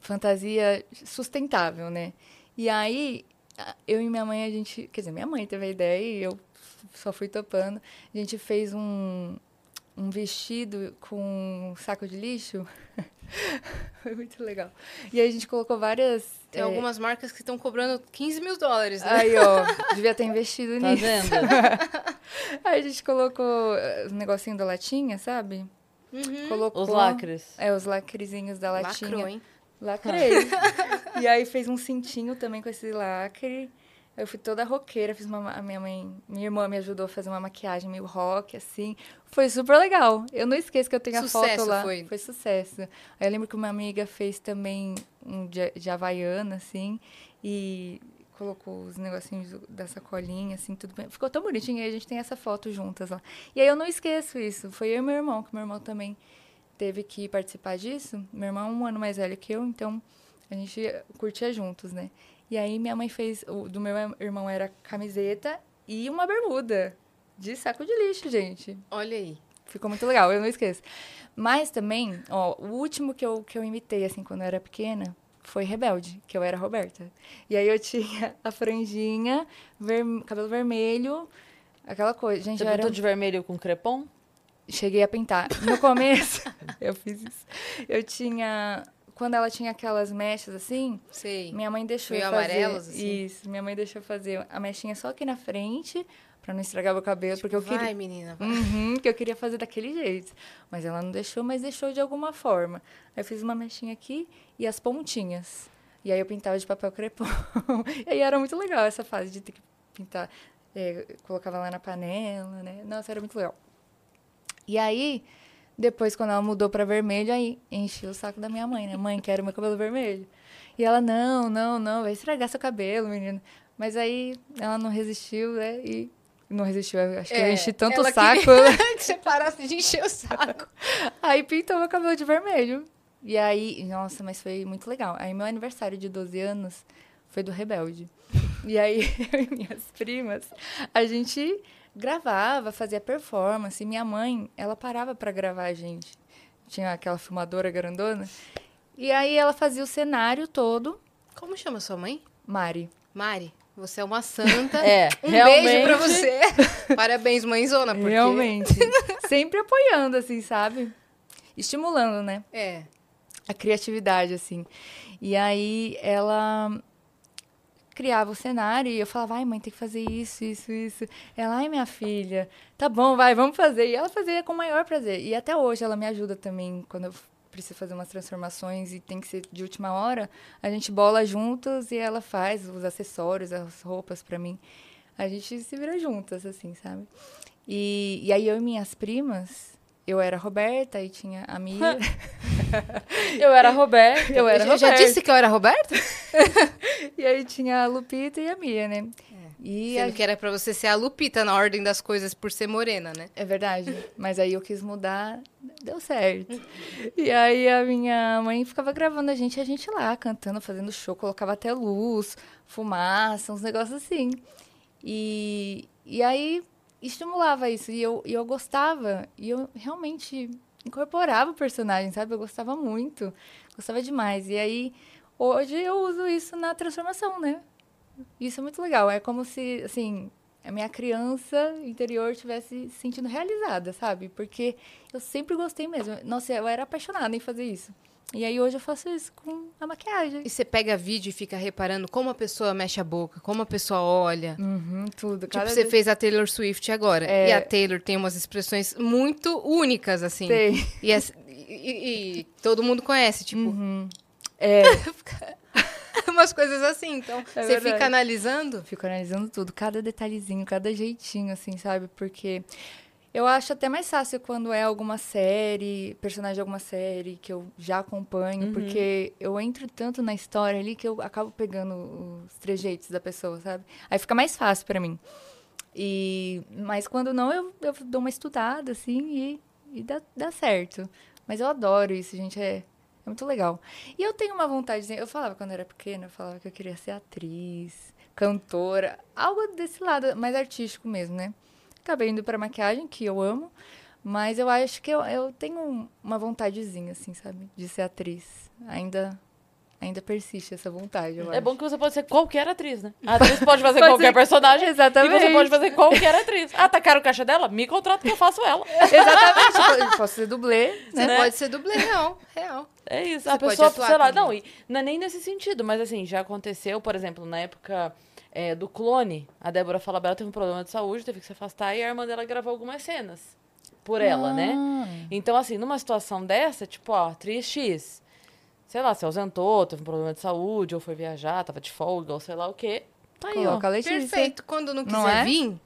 fantasia sustentável, né? E aí, eu e minha mãe, a gente. Quer dizer, minha mãe teve a ideia e eu só fui topando. A gente fez um, um vestido com um saco de lixo. Foi muito legal. E aí a gente colocou várias. Tem é, algumas marcas que estão cobrando 15 mil dólares, né? Aí, ó, devia ter investido Tá nisso. vendo? Aí a gente colocou eh, o negocinho da latinha, sabe? Uhum. Colocou. Os lacres. É, os lacrezinhos da latinha. Lacrou, hein? Lacrei. e aí fez um cintinho também com esse lacre. Eu fui toda roqueira, fiz uma. A minha mãe, minha irmã me ajudou a fazer uma maquiagem meio rock, assim. Foi super legal. Eu não esqueço que eu tenho a Sucesso foto lá. foi. Foi sucesso. Aí eu lembro que uma amiga fez também um de, de Havaiana, assim, e colocou os negocinhos da sacolinha, assim, tudo bem. Ficou tão bonitinho, e a gente tem essa foto juntas lá. E aí eu não esqueço isso. Foi eu e meu irmão, que meu irmão também teve que participar disso. Meu irmão é um ano mais velho que eu, então a gente curtia juntos, né? E aí minha mãe fez, o do meu irmão era camiseta e uma bermuda de saco de lixo, gente. Olha aí. Ficou muito legal, eu não esqueço. Mas também, ó, o último que eu, que eu imitei, assim, quando eu era pequena, foi Rebelde, que eu era Roberta. E aí eu tinha a franjinha, ver- cabelo vermelho, aquela coisa. Gente, Você eu era... de vermelho com crepom? Cheguei a pintar. No começo, eu fiz isso. Eu tinha... Quando ela tinha aquelas mechas, assim, Sei. minha mãe deixou Meio fazer... amarelos, assim? Isso, minha mãe deixou fazer a mechinha só aqui na frente, pra não estragar meu cabelo, porque eu queria... Vai, menina. vai. Uhum, que eu queria fazer daquele jeito. Mas ela não deixou, mas deixou de alguma forma. Aí eu fiz uma mechinha aqui e as pontinhas. E aí eu pintava de papel crepom. e aí era muito legal essa fase de ter que pintar. é, colocava lá na panela, né? Nossa, era muito legal. E aí, depois, quando ela mudou pra vermelho, aí enchi o saco da minha mãe, né? Mãe, quero meu cabelo vermelho. E ela, não, não, não, vai estragar seu cabelo, menina. Mas aí ela não resistiu, né? E não resistiu. eu Acho que eu É, enchi tanto o saco. queria que você parasse de encher o saco. Aí pintou meu cabelo de vermelho. E aí, nossa, mas foi muito legal. Aí meu aniversário de 12 anos foi do Rebelde. E aí, eu e minhas primas, a gente gravava, fazia performance. E minha mãe, ela parava pra gravar a gente. Tinha aquela filmadora grandona. E aí ela fazia o cenário todo. Como chama sua mãe? Mari. Mari, você é uma santa. É, Um realmente. beijo pra você. Parabéns, mãezona, porque... Realmente. Sempre apoiando, assim, sabe? Estimulando, né? É. a criatividade, assim. E aí ela criava o cenário e eu falava, ai, mãe, tem que fazer isso, isso, isso. Ela, ai, minha filha, tá bom, vai, vamos fazer. E ela fazia com o maior prazer. E até hoje ela me ajuda também quando eu preciso fazer umas transformações e tem que ser de última hora. A gente bola juntos e ela faz os acessórios, as roupas pra mim. A gente se vira juntas, assim, sabe? E, e aí eu e minhas primas, eu era a Roberta e tinha a Mia. Eu era a Roberta. eu era a eu já Roberta. disse que eu era Roberta? E aí tinha a Lupita e a Mia, né? E a- Sendo que era pra você ser a Lupita na ordem das coisas por ser morena, né? É verdade. Mas aí eu quis mudar, deu certo. E aí a minha mãe ficava gravando a gente, e a gente lá, cantando, fazendo show, colocava até luz, fumaça, uns negócios assim. E, e aí estimulava isso. E eu, e eu gostava, e eu realmente incorporava o personagem, sabe? Eu gostava muito, gostava demais. E aí, hoje eu uso isso na transformação, né? Isso é muito legal. É como se, assim, a minha criança interior estivesse se sentindo realizada, sabe? Porque eu sempre gostei mesmo. Nossa, eu era apaixonada em fazer isso. E aí hoje eu faço isso com a maquiagem. E você pega vídeo e fica reparando como a pessoa mexe a boca, como a pessoa olha. Uhum, tudo. Tipo, Cada você vez- fez a Taylor Swift agora. É. E a Taylor tem umas expressões muito únicas, assim. Tem. E, as- e- e- todo mundo conhece, tipo, Uhum. É, umas coisas assim. Então, você verdade. fica analisando. fico analisando tudo, cada detalhezinho, cada jeitinho, assim, sabe? Porque eu acho até mais fácil quando é alguma série, personagem de alguma série que eu já acompanho, porque eu entro tanto na história ali que eu acabo pegando os trejeitos da pessoa, sabe? Aí fica mais fácil pra mim. E, mas quando não, eu, eu dou uma estudada, assim, e, e dá, dá certo. Mas eu adoro isso, gente, é, é muito legal. E eu tenho uma vontade, eu falava quando eu era pequena, eu falava que eu queria ser atriz, cantora, algo desse lado, mais artístico mesmo, né? Acabei indo pra maquiagem, que eu amo, mas eu acho que eu, eu tenho uma vontadezinha, assim, sabe? De ser atriz. Ainda, ainda persiste essa vontade, É acho. bom que você pode ser qualquer atriz, né? A atriz pode fazer Pode qualquer ser- personagem. Exatamente. E você pode fazer qualquer atriz. Ah, tacaram o caixa dela? Me contrata que eu faço ela. Exatamente, posso ser dublê, Você Né? pode ser dublê, real. Real. É isso. Você a pessoa, sei lá, não, e não é nem nesse sentido, mas assim, já aconteceu, por exemplo, na época é, do clone, a Débora Falabella teve um problema de saúde, teve que se afastar e a irmã dela gravou algumas cenas por ela, né? Ah. Então, assim, numa situação dessa, tipo, ó, atriz X, sei lá, se ausentou, teve um problema de saúde, ou foi viajar, tava de folga, ou sei lá o quê. Tá aí, ó. Coloca a Letícia. Perfeito. Quando não quiser Não é? vir,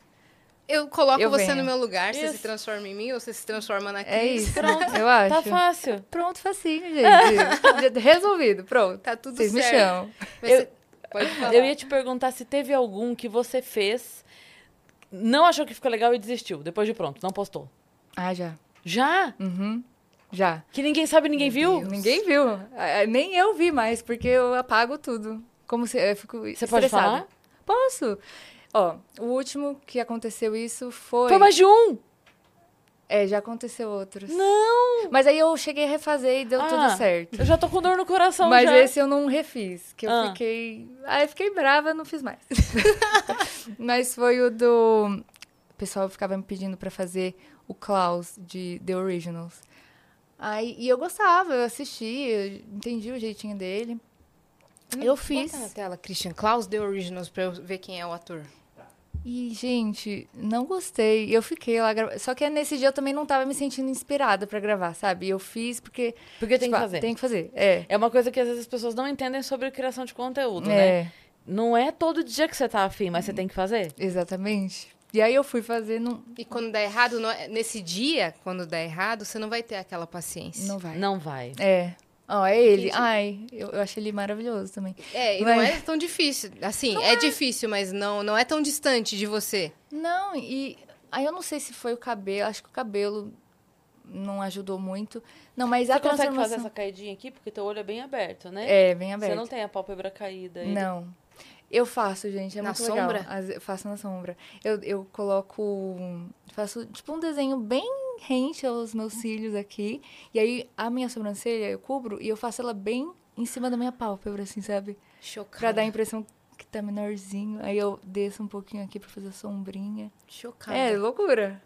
eu coloco Eu você venho. no meu lugar. Você Isso. se transforma em mim ou você se transforma na Cris. É isso. Pronto. Eu acho. Tá fácil. Pronto, facinho, gente. Resolvido, pronto. Tá tudo Vocês me certo. chamam. Você- Pode falar. Eu ia te perguntar se teve algum que você fez, não achou que ficou legal e desistiu. Depois de pronto, não postou. Ah, já. Já? Uhum. Já. Que ninguém sabe, ninguém viu? Ninguém viu. Ah, Nem eu vi mais, porque eu apago tudo. Como se eu fico Você pode estressada. falar? Posso. Ó, o último que aconteceu isso foi... Foi mais de um? É, já aconteceu outros. Não! Mas aí eu cheguei a refazer e deu Ah, tudo certo. Eu já tô com dor no coração Mas já. esse eu não refiz, que eu Ah. fiquei... Aí fiquei brava, não fiz mais. Mas foi o do... O pessoal ficava me pedindo pra fazer o Klaus de The Originals. Aí, e eu gostava, eu assistia, eu entendi o jeitinho dele. Eu fiz. Bota na tela, Christian Klaus The Originals, pra eu ver quem é o ator. E, gente, não gostei. Eu fiquei lá gravando. Só que nesse dia eu também não tava me sentindo inspirada pra gravar, sabe? Eu fiz porque. Porque tem tipo, que fazer. Tem que fazer. É. É uma coisa que às vezes as pessoas não entendem sobre criação de conteúdo, né? É, Não é todo dia que você tá afim, mas você tem que fazer. exatamente. E aí eu fui fazer, não, E quando dá errado, é- nesse dia, quando dá errado, você não vai ter aquela paciência. não vai. Não vai. É. Ó, é ele. Entendi. Ai, eu, eu achei ele maravilhoso também. É, e Vai. não é tão difícil. Assim, é, difícil, mas não, não é tão distante de você. Não, e. Aí eu não sei se foi o cabelo. Acho que o cabelo não ajudou muito. Não, mas a Você consegue transformação. fazer essa caidinha aqui? Porque teu olho é bem aberto, né? É, bem aberto. Você não tem a pálpebra caída aí. Não. Eu faço, gente, é Na muito sombra? legal. Ve- faço na sombra. Eu, eu coloco. Faço tipo um desenho bem rente aos meus cílios aqui. E aí a minha sobrancelha eu cubro e eu faço ela bem em cima da minha pálpebra, assim, sabe? Chocada. Pra dar a impressão que tá menorzinho. Aí eu desço um pouquinho aqui pra fazer a sombrinha. Chocada. É, loucura.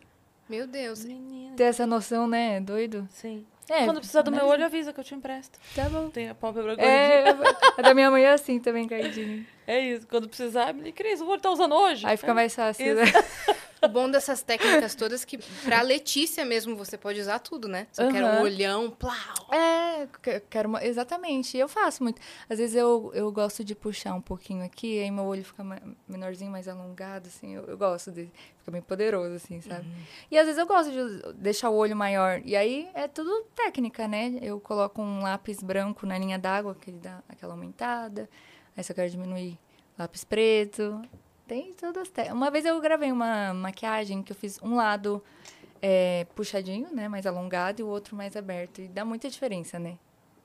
Meu Deus. Menina. Ter essa noção, né? Doido. Sim. É, Quando precisar do meu mas- olho, avisa que eu te empresto. Tá bom. Tem a pálpebra gordinha. É, a da minha mãe é assim também, caidinha. É isso. Quando precisar, me Cris, o olho tá usando hoje. Aí fica mais fácil, Isso. né? O bom dessas técnicas todas que pra Letícia mesmo você pode usar tudo, né? Se eu quero um olhão, plau. É, que- quero uma... exatamente. Eu faço muito. Às vezes eu, eu gosto de puxar um pouquinho aqui, aí meu olho fica menorzinho, mais alongado, assim. Eu, eu gosto de. Fica bem poderoso, assim, sabe? E às vezes eu gosto de deixar o olho maior. E aí é tudo técnica, né? Eu coloco um lápis branco na linha d'água, que ele dá aquela aumentada. Aí se eu quero diminuir, lápis preto. Tem todas as técnicas. Uma vez eu gravei uma maquiagem que eu fiz um lado é, puxadinho, né? Mais alongado e o outro mais aberto. E dá muita diferença, né?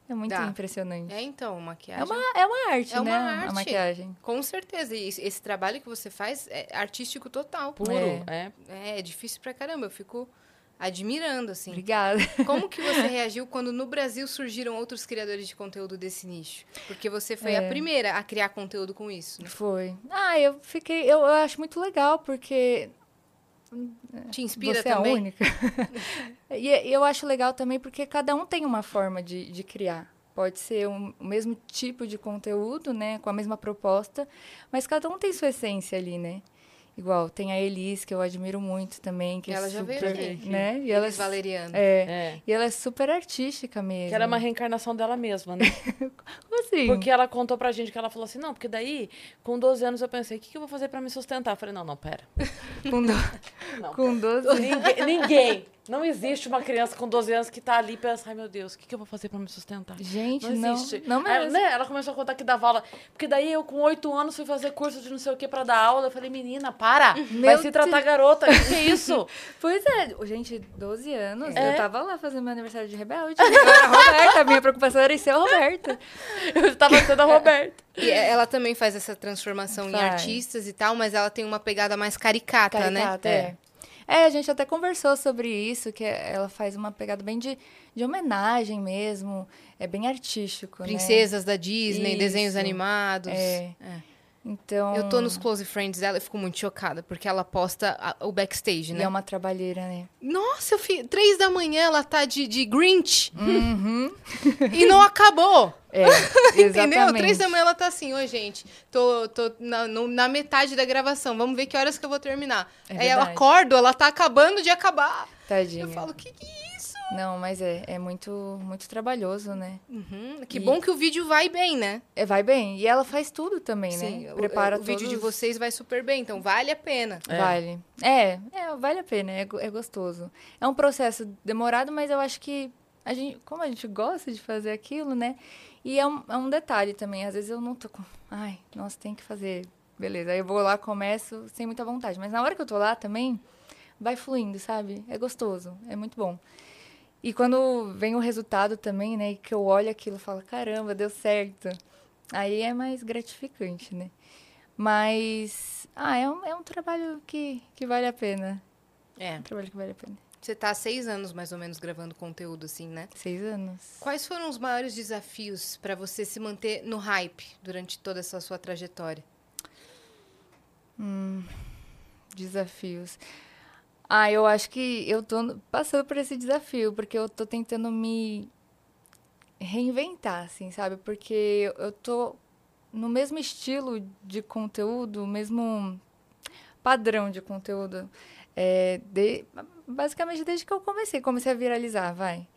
É muito Dá. impressionante. É então, maquiagem. É uma, é uma arte, É uma né? arte. A maquiagem. Com certeza. E esse- esse trabalho que você faz é artístico total. Puro. É. É. É, é difícil pra caramba. Eu fico admirando, assim. Obrigada. Como que você reagiu quando no Brasil surgiram outros criadores de conteúdo desse nicho? Porque você foi a É. primeira a criar conteúdo com isso, né? Foi. Ah, eu fiquei. Eu, eu acho muito legal, porque Te inspira você é a também? única. e eu acho legal também porque cada um tem uma forma de, de criar. Pode ser um- o mesmo tipo de conteúdo, né? Com a mesma proposta, mas cada um tem sua essência ali, né? Igual, tem a Elis, que eu admiro muito também, que Ela é já veio super, aqui. né? E ela, Elis Valeriano. é, É. e ela é super artística mesmo. Que era uma reencarnação dela mesma, né? Como assim? Porque ela contou pra gente que ela falou assim, não, porque daí, com 12 anos eu pensei, o que, que eu vou fazer pra me sustentar? Eu falei, não, não, pera. Com, do... Não. com 12 Ninguém, ninguém, não existe uma criança com 12 anos que tá ali e pensa, ai meu Deus, o que, que eu vou fazer pra me sustentar? Gente, Não não, existe. não Aí, mesmo. né, ela começou a contar que dava aula. Porque daí eu, com 8 anos, fui fazer curso de não sei o que pra dar aula. Eu falei, menina, para! Vai Meu se tratar garota. O que, que é isso? Pois é, gente, 12 anos, É. eu tava lá fazendo meu aniversário de rebelde. Eu era a Roberta, a minha preocupação era em ser a Roberta. Eu tava sendo a Roberta. E ela também faz essa transformação em artistas e tal, mas ela tem uma pegada mais caricata, né? Caricata, é. É, a gente até conversou sobre isso, que ela faz uma pegada bem de, de homenagem mesmo. É bem artístico, né? Princesas da Disney, desenhos Isso. animados. É. Então... Eu tô nos close friends dela e fico muito chocada, porque ela posta a- o backstage, E né? é uma trabalheira, né? Nossa, eu fi... três da manhã ela tá de, de Grinch Uhum. e não acabou. É, Entendeu? Três da manhã ela tá assim, oi, gente, tô, tô na, no- na metade da gravação, vamos ver que horas que eu vou terminar. É Aí eu verdade. acordo, ela tá acabando de acabar. Tadinha. Eu falo, que que é isso? Não, mas é, é muito, muito trabalhoso, né? Uhum. Que E- bom que o vídeo vai bem, né? É, vai bem. E ela faz tudo também, Sim, né? o- Prepara o, vídeo de vocês vai super bem, então vale a pena. É. Vale. É, é, vale a pena, é, é gostoso. É um processo demorado, mas eu acho que a gente, como a gente gosta de fazer aquilo, né? E é um, é um detalhe também, às vezes eu não tô com, ai, nossa, tem que fazer, beleza. Aí eu vou lá, começo sem muita vontade, mas na hora que eu tô lá também, vai fluindo, sabe? É gostoso, é muito bom. E quando vem o resultado também, né, e que eu olho aquilo e falo, caramba, deu certo. Aí é mais gratificante, né? Mas, ah, é um, é um trabalho que, que vale a pena. É. É um trabalho que vale a pena. Você tá há seis anos, mais ou menos, gravando conteúdo, assim, né? Seis anos. Quais foram os maiores desafios pra você se manter no hype durante toda essa sua trajetória? Desafios. Ah, eu acho que eu tô passando por esse desafio, porque eu tô tentando me reinventar, assim, sabe? Porque eu tô no mesmo estilo de conteúdo, mesmo padrão de conteúdo, é, de- basicamente desde que eu comecei, comecei a viralizar, vai.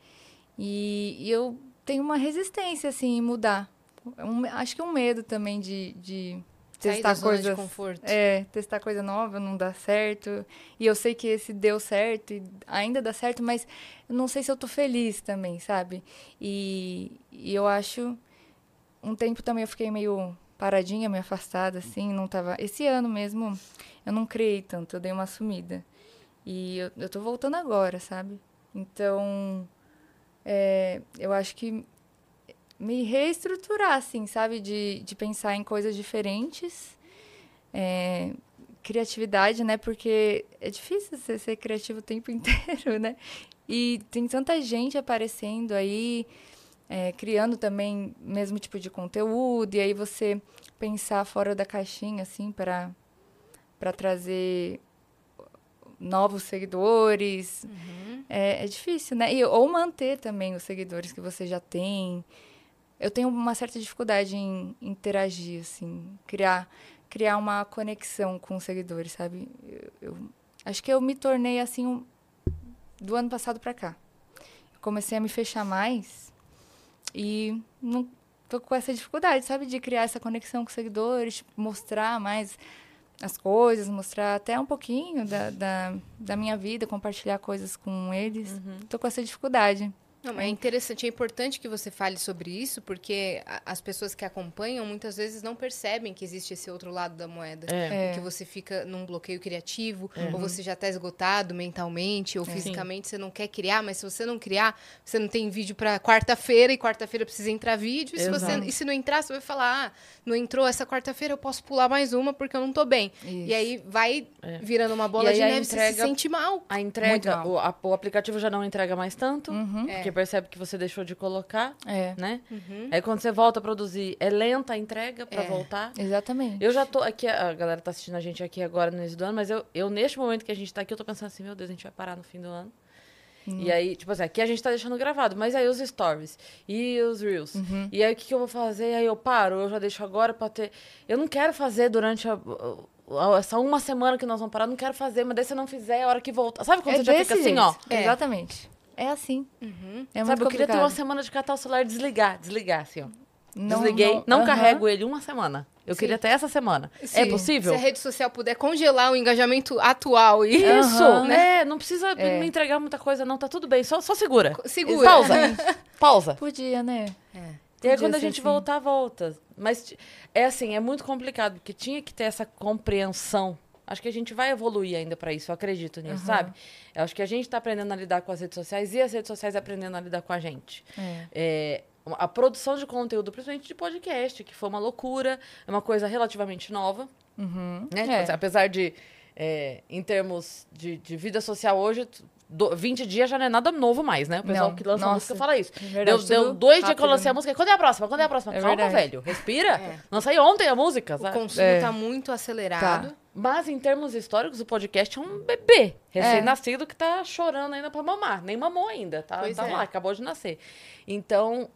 E, e eu tenho uma resistência, assim, em mudar. Um- acho que um medo também de, de testar coisas... É, testar coisa nova não dá certo. E eu sei que esse deu certo e ainda dá certo, mas não sei se eu tô feliz também, sabe? E, e eu acho. Um tempo também eu fiquei meio paradinha, meio afastada, assim, não tava. Esse ano mesmo eu não criei tanto, eu dei uma sumida. E eu, eu tô voltando agora, sabe? Então. é, eu acho que me reestruturar, assim, sabe? De, de pensar em coisas diferentes. É, criatividade, né? Porque é difícil você ser criativo o tempo inteiro, né? E tem tanta gente aparecendo aí, é, criando também mesmo tipo de conteúdo, e aí você pensar fora da caixinha, assim, para para trazer novos seguidores. É, é difícil, né? E, ou manter também os seguidores que você já tem. Eu tenho uma certa dificuldade em interagir, assim, criar, criar uma conexão com os seguidores, sabe? Eu, eu- acho que eu me tornei assim um- do ano passado para cá. Eu comecei a me fechar mais e não tô com essa dificuldade, sabe, de criar essa conexão com os seguidores, tipo, mostrar mais as coisas, mostrar até um pouquinho da, da, da minha vida, compartilhar coisas com eles. Tô com essa dificuldade. Não, mas é interessante, é importante que você fale sobre isso, porque as pessoas que acompanham muitas vezes não percebem que existe esse outro lado da moeda. É. Que você fica num bloqueio criativo, ou você já está esgotado mentalmente ou fisicamente, você não quer criar, mas se você não criar, você não tem vídeo para quarta-feira e quarta-feira precisa entrar vídeo. E se, você, e se não entrar, você vai falar: ah, não entrou essa quarta-feira, eu posso pular mais uma porque eu não tô bem. Isso. E aí vai virando uma bola E de neve, você se entrega- sente mal. A entrega, mal. o, a- o aplicativo já não entrega mais tanto, Uhum. É. porque percebe que você deixou de colocar, É, né? Uhum. Aí quando você volta a produzir, é lenta a entrega pra É. voltar. exatamente. Eu já tô aqui, a galera tá assistindo a gente aqui agora no início do ano, mas eu, eu neste momento que a gente tá aqui, eu tô pensando assim, meu Deus, a gente vai parar no fim do ano. E aí, tipo assim, aqui a gente tá deixando gravado, mas aí os stories e os reels. E aí o que, que eu vou fazer? Aí eu paro, eu já deixo agora pra ter. Eu não quero fazer durante a- a- essa uma semana que nós vamos parar, não quero fazer, mas daí se eu não fizer, é a hora que voltar. Sabe quando é você já fica desse assim, jeito. ó? É. Exatamente. É assim. É Sabe, eu queria ter uma semana de catar o celular e desligar, desligar, assim, ó. Não- Desliguei, não, aham. carrego ele uma semana. Eu queria ter essa semana. É Sim. possível? Se a rede social puder congelar o engajamento atual e Isso, Aham. né? Não precisa É. me entregar muita coisa, não. Tá tudo bem. Só, só segura. segura. Pausa. Pausa. Podia, né? E aí, quando a gente assim. voltar, volta. Mas é assim, é muito complicado, porque tinha que ter essa compreensão. Acho que a gente vai evoluir ainda pra isso, eu acredito nisso, sabe? Eu acho que a gente tá aprendendo a lidar com as redes sociais e as redes sociais aprendendo a lidar com a gente. É. É, a produção de conteúdo, principalmente de podcast, que foi uma loucura, é uma coisa relativamente nova. Uhum. né? É. Tipo apesar de, é, em termos de, de vida social hoje, t- do- 20 dias já não é nada novo mais, né? O pessoal Não, que lança nossa, música fala isso. é verdade, deu, deu dois dias que eu lancei a né? música. Quando é a próxima? Quando é a próxima? É Calma, verdade. velho. Respira. É. Lancei ontem a música, O sabe? consumo É. tá muito acelerado. Tá. Mas em termos históricos, o podcast é um bebê recém-nascido que tá chorando ainda pra mamar. Nem mamou ainda, tá, Pois tá é. lá, acabou de nascer. Então,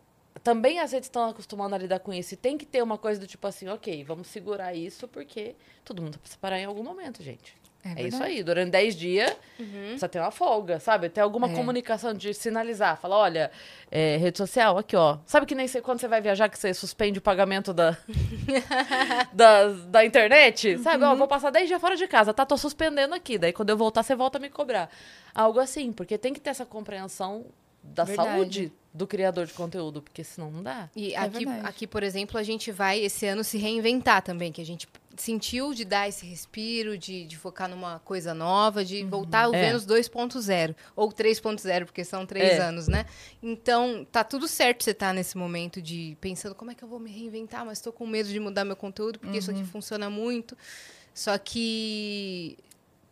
também as redes estão acostumando a lidar com isso. E tem que ter uma coisa do tipo assim, ok, vamos segurar isso porque todo mundo precisa parar em algum momento, gente. É, isso aí. Durante 10 dias, Uhum. precisa ter uma folga, sabe? Ter alguma É. comunicação de sinalizar. Falar, olha, é, rede social, aqui, ó. Sabe que nem você, quando você vai viajar, que você suspende o pagamento da, da, da internet? Sabe? Uhum. Ó, vou passar 10 dias fora de casa, tá? Tô suspendendo aqui. Daí, quando eu voltar, você volta a me cobrar. Algo assim, porque tem que ter essa compreensão da Verdade. saúde do criador de conteúdo, porque senão não dá. E É aqui, aqui, por exemplo, a gente vai esse ano se reinventar também, que a gente sentiu de dar esse respiro, de, de focar numa coisa nova, de voltar ao É. Vênus 2.0 ou 3.0, porque são três É. anos, né? Então, tá tudo certo você estar nesse momento de pensando como é que eu vou me reinventar, mas tô com medo de mudar meu conteúdo, porque isso aqui funciona muito. Só que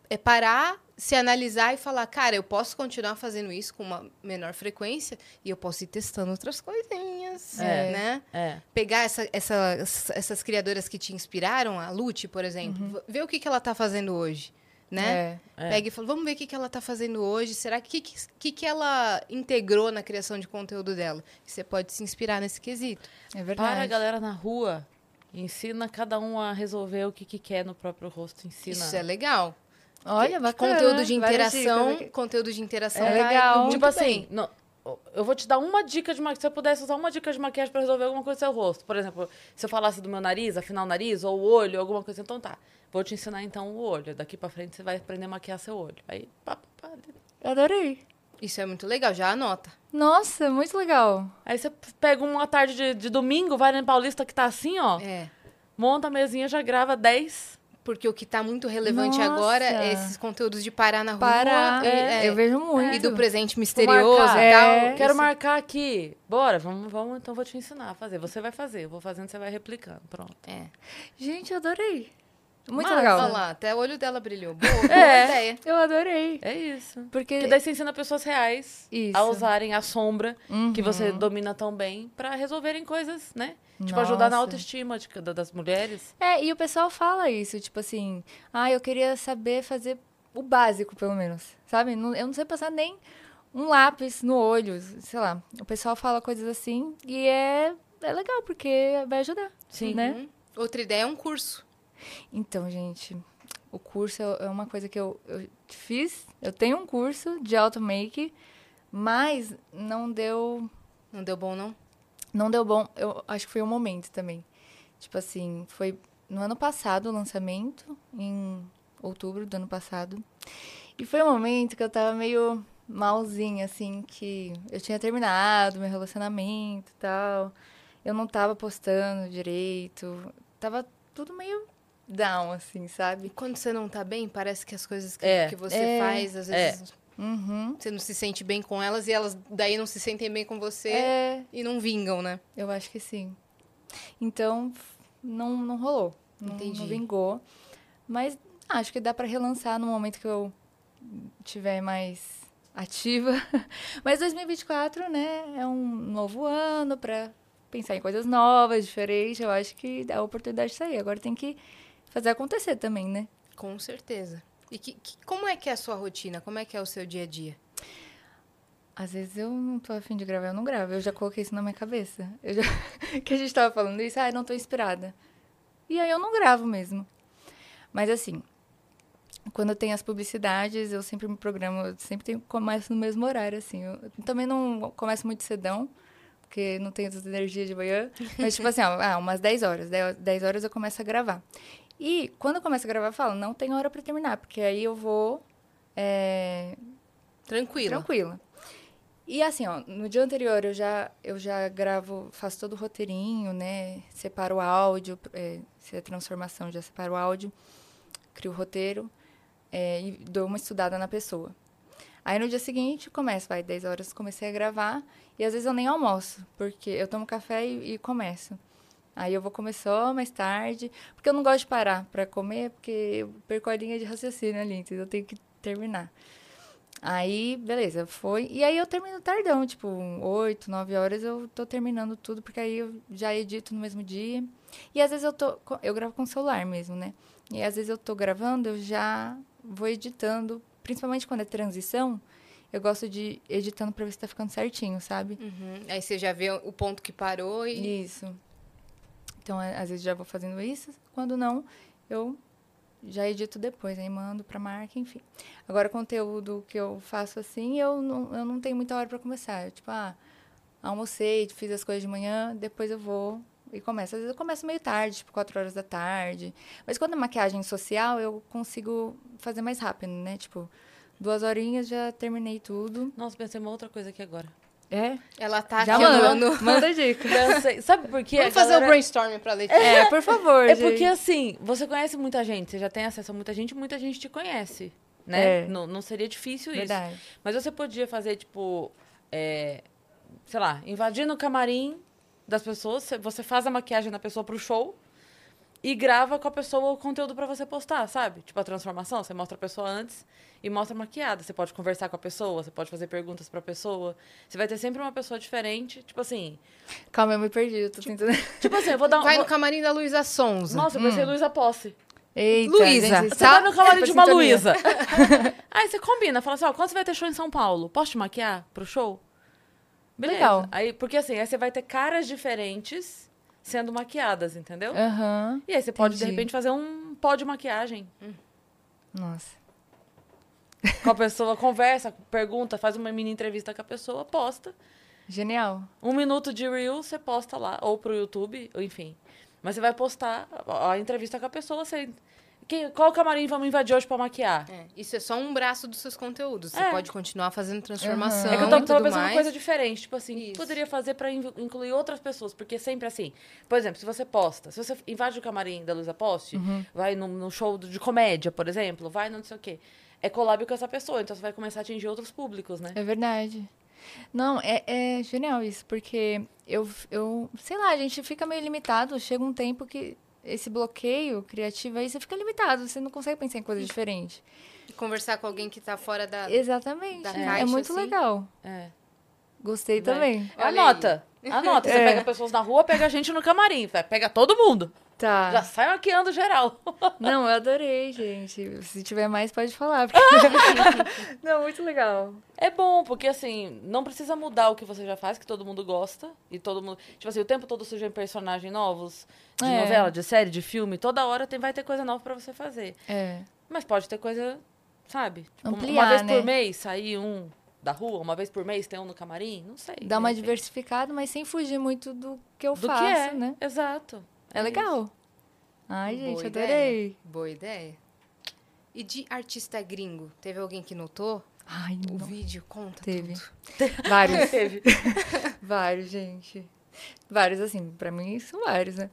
é parar, se analisar e falar, cara, eu posso continuar fazendo isso com uma menor frequência e eu posso ir testando outras coisinhas, É. né? É. Pegar essa, essa- essas criadoras que te inspiraram, a Lute, por exemplo, v- ver o que, que ela tá fazendo hoje, né? É. É. Pega e fala, vamos ver o que, que ela tá fazendo hoje. Será que que, que ela integrou na criação de conteúdo dela? Você pode se inspirar nesse quesito. É verdade. Para a galera na rua. Ensina cada um a resolver o que, que quer no próprio rosto. Ensina. Isso é legal. Olha, bacana. Conteúdo de interação, conteúdo de interação. É legal. tipo assim, não- eu vou te dar uma dica de maquiagem. Se eu pudesse usar uma dica de maquiagem pra resolver alguma coisa no seu rosto. Por exemplo, se eu falasse do meu nariz, afinar o nariz, ou o olho, alguma coisa, então tá. Vou te ensinar então o olho. Daqui pra frente você vai aprender a maquiar seu olho. Aí, pá, pá, pá. Adorei. Isso é muito legal, já anota. Nossa, muito legal. Aí você pega uma tarde de, de domingo, vai no Paulista que tá assim, ó. É. Monta a mesinha, já grava 10. Porque o que tá muito relevante Nossa. agora é esses conteúdos de parar na rua. Parar. e- é, Eu vejo muito. E do presente misterioso e tal. É. Quero Isso- marcar aqui. Bora, vamos, vamos, então vou te ensinar a fazer. Você vai fazer, eu vou fazendo, você vai replicando. Pronto. É. Gente, eu adorei. Muito Mas, legal. Olha lá, até o olho dela brilhou. Boa, boa É. ideia. Eu adorei. É isso. Porque. Porque daí você ensina pessoas reais Isso. a usarem a sombra que você Uhum. domina tão bem pra resolverem coisas, né? Tipo, ajudar na Nossa. autoestima de, da- das mulheres. É, e o pessoal fala isso, tipo assim, ah, eu queria saber fazer o básico, pelo menos, sabe? Eu não sei passar nem um lápis no olho, sei lá. O pessoal fala coisas assim e é, é legal, porque vai ajudar, Sim. né? Uhum. Outra ideia é um curso. Então, gente, o curso é é uma coisa que eu, eu fiz. Eu tenho um curso de automake, mas não deu Não deu bom, não? Não deu bom, eu acho que foi um momento também. Tipo assim, foi no ano passado o lançamento, em outubro do ano passado. E foi um momento que eu tava meio malzinha, assim, que eu tinha terminado meu relacionamento e tal. Eu não tava postando direito. Tava tudo meio down, assim, E sabe? quando você não tá bem, parece que as coisas que, É. que você É. faz, às É. vezes, Uhum. você não se sente bem com elas e elas daí não se sentem bem com você É, e não vingam, né? Eu acho que sim. Então, não, não rolou. Não, Entendi. não vingou. Mas acho que dá pra relançar no momento que eu tiver mais ativa. Mas 2024, né, é um novo ano pra pensar em coisas novas, diferentes. Eu acho que dá a oportunidade de sair. Agora tem que fazer acontecer também, né? Com certeza. E que, que- como é que é a sua rotina? Como é que é o seu dia a dia? Às vezes eu não tô afim de gravar, eu não gravo. Eu já coloquei isso na minha cabeça. Já... que a gente tava falando isso, ah, não tô inspirada. E aí eu não gravo mesmo. Mas assim, quando eu tenho as publicidades, eu sempre me programo, eu sempre tenho, começo no mesmo horário, assim. Eu também não começo muito cedão, porque não tenho tanta energia de manhã. Mas tipo assim, ó, ah, umas 10 horas. 10 10 horas eu começo a gravar. E quando eu começo a gravar, eu falo, não tem hora pra terminar, porque aí eu vou... é, Tranquila. Tranquila. E assim, ó, no dia anterior eu já, eu já gravo, faço todo o roteirinho, né? Separo o áudio, é, se é transformação, já separo o áudio, crio o roteiro é, e dou uma estudada na pessoa. Aí no dia seguinte começo, vai, 10 horas comecei a gravar e às vezes eu nem almoço, porque eu tomo café e, e começo. Aí eu vou comer só mais tarde, porque eu não gosto de parar pra comer, porque eu perco a linha de raciocínio ali, então eu tenho que terminar. Aí, beleza, foi. E aí eu termino tardão, tipo, 8, 9 horas eu tô terminando tudo, porque aí eu já edito no mesmo dia. E às vezes eu tô. Eu gravo com o celular mesmo, né? E às vezes eu tô gravando, eu já vou editando, principalmente quando é transição, eu gosto de editando pra ver se tá ficando certinho, sabe? Uhum. Aí você já vê o ponto que parou e. Isso. Então, às vezes já vou fazendo isso, quando não, eu já edito depois, aí mando pra marca, enfim. Agora, conteúdo que eu faço assim, eu não, eu não tenho muita hora pra começar. Eu, tipo, ah, almocei, fiz as coisas de manhã, depois eu vou e começo. Às vezes eu começo meio tarde, tipo 4 horas da tarde. Mas quando é maquiagem social, eu consigo fazer mais rápido, né? Tipo, duas horinhas já terminei tudo. Nossa, pensei uma outra coisa aqui agora. É? Ela tá Já aqui manda, manda dica. Sabe por quê? Vamos fazer galera- o brainstorming pra Letícia. É, por favor, É gente. porque assim, você conhece muita gente, você já tem acesso a muita gente, muita gente te conhece, né? É. Não, não seria difícil isso. Verdade. Mas você podia fazer, tipo, é, sei lá, invadindo o camarim das pessoas, você- você faz a maquiagem da pessoa pro show e grava com a pessoa o conteúdo pra você postar, sabe? Tipo a transformação, você mostra a pessoa antes e mostra maquiada. Você pode conversar com a pessoa, você pode fazer perguntas pra pessoa. Você vai ter sempre uma pessoa diferente, tipo assim. Calma, eu me perdi, eu tô tentando... Tipo assim, eu vou dar um. Vai vou- no camarim da Luísa Sonza. Nossa, eu pensei em Luísa Posse. Eita, Luísa, Você tá- vai no camarim tá de uma. Luísa. Aí você combina, fala assim, ó, quando você vai ter show em São Paulo, posso te maquiar pro show? Beleza. Legal. Aí, porque assim, aí você vai ter caras diferentes sendo maquiadas, entendeu? Aham, E aí você pode, de entendi. repente, fazer um pó de maquiagem. nossa. Com a pessoa, conversa, pergunta, faz uma mini entrevista com a pessoa, posta. Genial. Um minuto de reel, você posta lá, ou pro YouTube, ou enfim. Mas você vai postar a a entrevista com a pessoa, você... Quem, qual camarim vamos invadir hoje pra maquiar? É, isso é só um braço dos seus conteúdos. Você É. pode continuar fazendo transformação É que eu tava, tava pensando mais. uma coisa diferente. Tipo assim, Isso. poderia fazer pra in- incluir outras pessoas. Porque sempre assim. Por exemplo, se você posta, se você invade o camarim da Luísa Poste, Uhum. vai num, num show de comédia, por exemplo, vai no não sei o quê. É collab com essa pessoa, então você vai começar a atingir outros públicos, né? É verdade. Não, é, é genial isso, porque eu, eu, sei lá, a gente fica meio limitado, chega um tempo que esse bloqueio criativo aí você fica limitado, você não consegue pensar em coisa diferente. Conversar com alguém que tá fora da... Exatamente. Da é caixa, muito assim. legal. É. Gostei Vai. também. Olha Anota. Anota. Você É. pega pessoas na rua, pega a gente no camarim. Pega todo mundo. Tá. Já sai maquiando geral. Não, eu adorei, gente. Se tiver mais, pode falar. porque- não, muito legal. É bom, porque assim, não precisa mudar o que você já faz, que todo mundo gosta. E todo mundo. Tipo assim, o tempo todo surgem personagens novos, de É. novela, de série, de filme. Toda hora tem, vai ter coisa nova pra você fazer. É. Mas pode ter coisa, sabe? Tipo, uma Ampliar, vez né? por mês sair um da rua, uma vez por mês tem um no camarim, não sei. Dá uma diversificada, mas sem fugir muito do que eu Do faço, que é, né? Exato. É, legal. Ai, Boa gente, ideia. adorei. Boa ideia. E de artista gringo, teve alguém que notou? Ai, O não. vídeo conta Teve. tudo. Vários. Teve. Vários, gente. Vários, assim, pra mim são vários, né?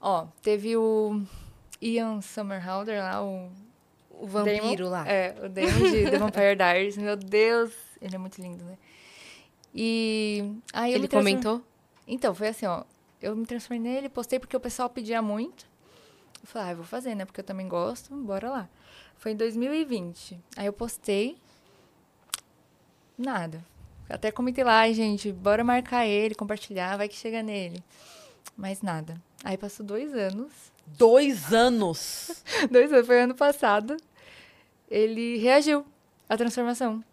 Ó, teve o Ian Somerhalder lá, o... O vampiro Damon. lá. É, o Damon de The Vampire Diaries. Meu Deus, ele é muito lindo, né? E... Aí Ele transform- comentou? Então, foi assim, ó. Eu me transformei nele, postei porque o pessoal pedia muito. Eu falei, ah, eu vou fazer, né? Porque eu também gosto, bora lá. Foi em 2020. Aí eu postei. Nada. Até comentei lá, "Ai, gente, bora marcar ele, compartilhar, vai que chega nele. Mas nada. Aí passou dois anos. Dois anos. Dois anos, foi ano passado. Ele reagiu à transformação.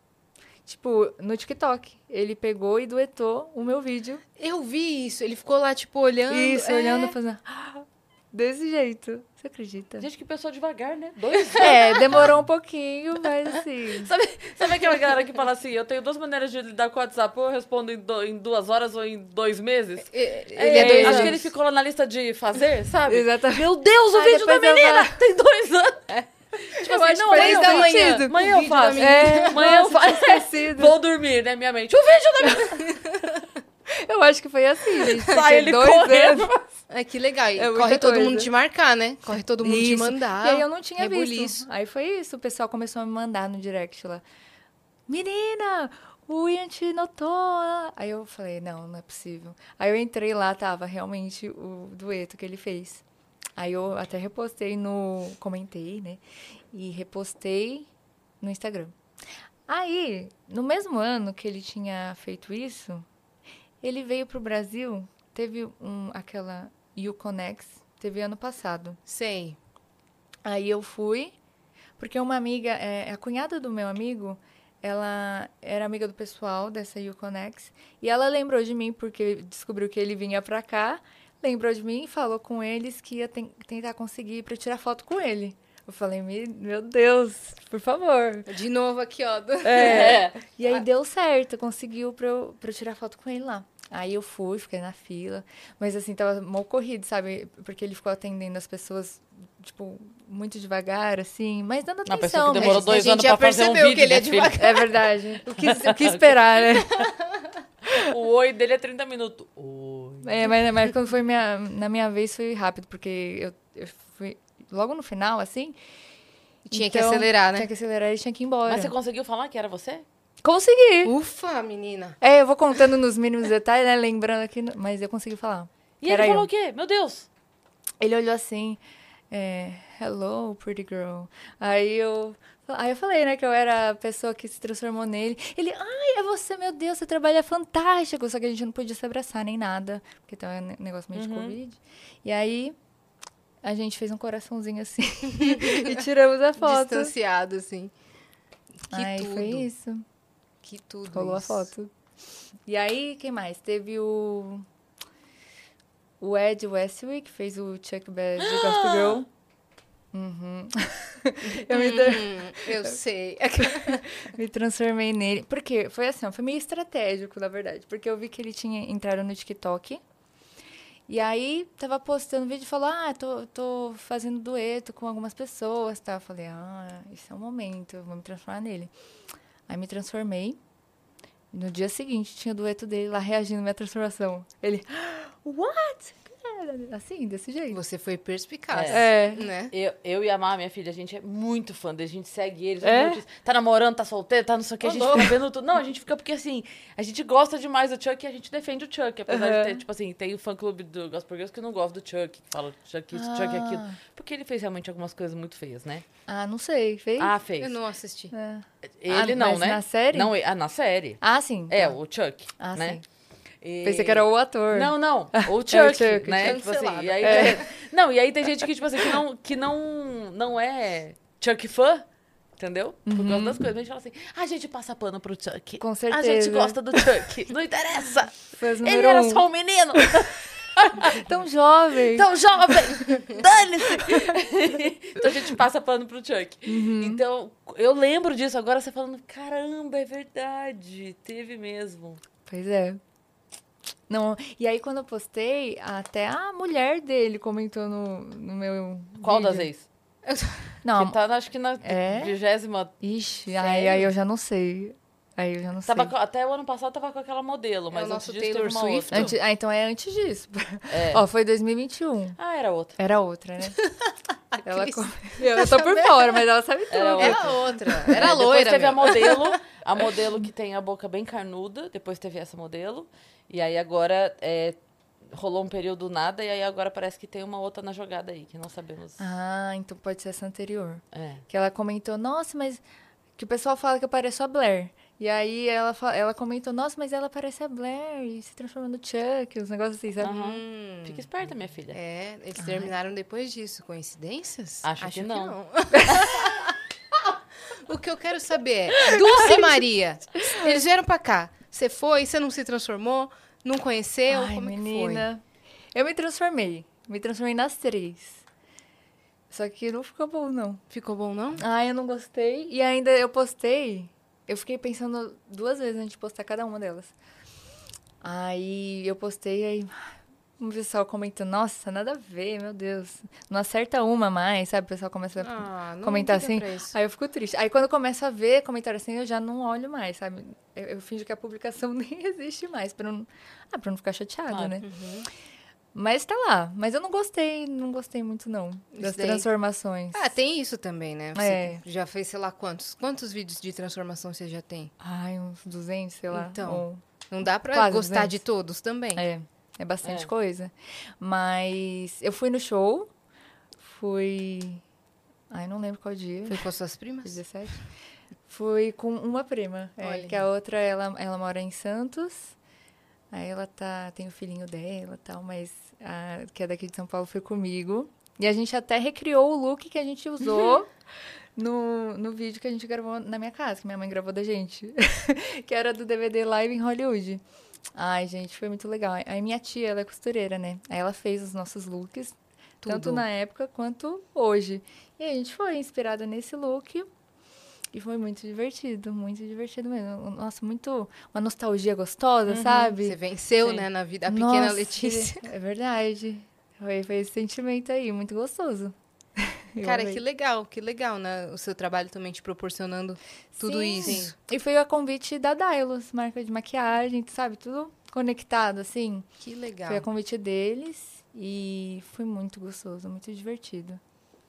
Tipo, no TikTok. Ele pegou e duetou o meu vídeo. Eu vi isso. Ele ficou lá, tipo, olhando. Isso, é. olhando, fazendo. Desse jeito. Você acredita? Gente, que pessoa devagar, né? Dois É, demorou um pouquinho, mas assim. Sabe, sabe aquela galera que fala assim, eu tenho duas maneiras de lidar com o WhatsApp, ou eu respondo em, do- em duas horas ou em dois meses? Ele É, é dois acho que anos. ele ficou lá na lista de fazer, sabe? Exatamente. Meu Deus, o Ai, vídeo da eu menina tem dois anos. Tipo Eu assim, acho não, eu da manhã. O eu faço. É, Amanhã eu faço. esquecido. Vou dormir, né, minha mente. O vídeo da menina. Eu acho que foi assim, gente. Sai ele dois correndo. anos. É que legal. É corre todo coisa. mundo te marcar, né? Corre todo mundo te Isso. mandar. E aí eu não tinha rebuliço. visto. Aí foi isso. O pessoal começou a me mandar no direct lá. Menina, o Ian te notou. Aí eu falei, não, não é possível. Aí eu entrei lá, tava realmente o dueto que ele fez. Aí eu até repostei no. Comentei, né? E repostei no Instagram. Aí, no mesmo ano que ele tinha feito isso, ele veio pro Brasil. Teve um, aquela Uconex, teve ano passado. Sei. Aí eu fui, porque uma amiga, é, a cunhada do meu amigo, ela era amiga do pessoal dessa Uconex, e ela lembrou de mim porque descobriu que ele vinha pra cá, lembrou de mim e falou com eles que ia ten- tentar conseguir pra tirar foto com ele. Eu falei, "Me- meu Deus, por favor. De novo aqui, ó. É. E aí deu certo, conseguiu pra eu, pra eu tirar foto com ele lá. Aí eu fui, fiquei na fila. Mas assim, tava mal corrido, sabe? Porque ele ficou atendendo as pessoas, tipo, muito devagar, assim, mas dando Uma atenção. pessoa que demorou mas dois gente anos já pra fazer um percebeu vídeo, que ele é minha filha. devagar. É verdade. O que, o que esperar, né? O oi dele é 30 minutos. Oi. É, mas, mas quando foi minha, na minha vez foi rápido, porque eu, eu fui logo no final, assim. Tinha que então, acelerar, né? Tinha que acelerar e tinha que ir embora. Mas você conseguiu falar que era você? Consegui! Ufa, menina. É, eu vou contando nos mínimos detalhes, né? Lembrando aqui, mas eu consegui falar. E Era ele eu. falou o quê? Meu Deus. Ele olhou assim, é, hello, pretty girl. Aí eu, aí eu falei, né, que eu era a pessoa que se transformou nele. Ele, ai, é você, meu Deus, seu trabalho é fantástico. Só que a gente não podia se abraçar nem nada, porque tava um negócio meio de Covid. E aí, a gente fez um coraçãozinho assim e tiramos a foto. Distanciado, assim. Que aí tudo. foi isso. Que tudo Rolou isso. a foto. E aí, quem mais? Teve o. O Ed Westwick, fez o Chuck Bass de Gospel Girl. Uhum. eu me, Hum, eu sei. me transformei nele. Porque foi assim, foi meio estratégico, na verdade. Porque eu vi que ele tinha entrado no TikTok. E aí, tava postando vídeo e falou: Ah, tô, tô fazendo dueto com algumas pessoas, tá? Eu falei: Ah, esse é o momento, vou me transformar nele. Aí me transformei. No dia seguinte tinha o dueto dele lá reagindo à minha transformação. Ele, what? Assim, desse jeito. Você foi perspicaz. É. Né? Eu, eu e a Mar, minha filha, a gente é muito fã dele, a gente segue ele. É? gente Tá namorando, tá solteiro, tá não sei o que, a gente fica vendo tudo. Não, a gente fica porque assim, a gente gosta demais do Chuck e a gente defende o Chuck. Apesar Aham. de ter, tipo assim, tem o fã clube do Gospel Girls que não gosta do Chuck, que fala Chuck isso, Chuck aquilo. Ah. Porque ele fez realmente algumas coisas muito feias, né? Ah, não sei, fez? Ah, fez. Eu não assisti. É. Ele Ah, não, mas né? na série? Não, ah, na série. Ah, sim. É, tá. o Chuck, Ah, né? sim. E- Pensei que era o ator. Não, não. O Chuck, É o Chuck, né? Tipo assim, e aí, É. Não, e aí tem gente que, tipo assim, que não, que não, não é Chuck fã, entendeu? Por causa das coisas. A gente fala assim, a gente passa pano pro Chuck. Uhum. Com A gente certeza. gosta do Chuck. Não interessa. Ele era um. só um menino. Tão jovem. Tão jovem. Dane-se. então a gente passa pano pro Chuck. Uhum. Então, eu lembro disso agora, você falando, caramba, é verdade. Teve mesmo. Pois é. Não, e aí quando eu postei, até a mulher dele comentou no, no meu Qual vídeo. das ex? Não, Que tá, acho que na É? vigésima ixi, aí, aí eu já não sei. Aí eu já não Tava sei. com- até o ano passado tava com aquela modelo, mas o nosso antes disso Taylor teve uma Swift. outra. Antes- ah, então é antes disso. É. Ó, foi 2021. Ah, era outra. Era outra, né? ela Cris. com- eu tô por fora, mas ela sabe tudo. Era Era outra. Era É, loira. Depois teve a modelo, a modelo que tem a boca bem carnuda, depois teve essa modelo. E aí agora é, rolou um período nada, e aí agora parece que tem uma outra na jogada aí, que não sabemos. Ah, então pode ser essa anterior. É. Que ela comentou, nossa, mas. Que o pessoal fala que eu pareço a Blair. E aí ela, ela comentou, nossa, mas ela parece a Blair e se transformou no Chuck, uns negócios assim, sabe? Aham. Hum. Fica esperta, minha filha. É, eles terminaram depois disso. Coincidências? Acho que não. o que eu quero saber é, Dulce Maria, eles vieram pra cá. Você foi, você não se transformou, não conheceu, Ai, como menina. Eu me transformei. Me transformei nas três. Só que não ficou bom, não. é que? Ficou bom, não? Ai, eu não gostei. E ainda eu postei. Eu fiquei pensando duas vezes antes de postar cada uma delas. Aí eu postei, aí um pessoal comentou, nossa, nada a ver, meu Deus. Não acerta uma mais, sabe? O pessoal começa a Ah, comentar assim. Aí eu fico triste. Aí quando eu começo a ver comentário assim, eu já não olho mais, sabe? Eu, eu finjo que a publicação nem existe mais, pra não, ah, pra não ficar chateada, Claro. né? Uhum. Mas tá lá. Mas eu não gostei, não gostei muito, não. Das daí. transformações. Ah, tem isso também, né? Você É. já fez, sei lá, quantos? Quantos vídeos de transformação você já tem? Ai, uns 200, sei lá. Então, ou- Não dá pra Quase gostar 200. de todos também. É, é bastante É. coisa. Mas eu fui no show, fui. Ai, não lembro qual dia. Foi com as suas primas? 17. Fui com uma prima. é, que a outra, ela, ela mora em Santos. Aí ela tá, tem o filhinho dela e tal, mas a que é daqui de São Paulo foi comigo. E a gente até recriou o look que a gente usou no, no vídeo que a gente gravou na minha casa, que minha mãe gravou da gente. que era do DVD Live em Hollywood. Ai, gente, foi muito legal. Aí minha tia, ela é costureira, né? Aí ela fez os nossos looks. Tanto Tudo. na época quanto hoje. E a gente foi inspirada nesse look. E foi muito divertido, muito divertido mesmo. Nossa, muito. Uma nostalgia gostosa, sabe? Você venceu, Sim. né, na vida. A pequena Nossa, Letícia. É verdade. Foi, foi esse sentimento aí, muito gostoso. Cara, amei. que legal, que legal, né? O seu trabalho também te proporcionando tudo Sim. isso. E foi a convite da Dylos, marca de maquiagem, sabe? Tudo conectado, assim. Que legal. Foi a convite deles e foi muito gostoso, muito divertido.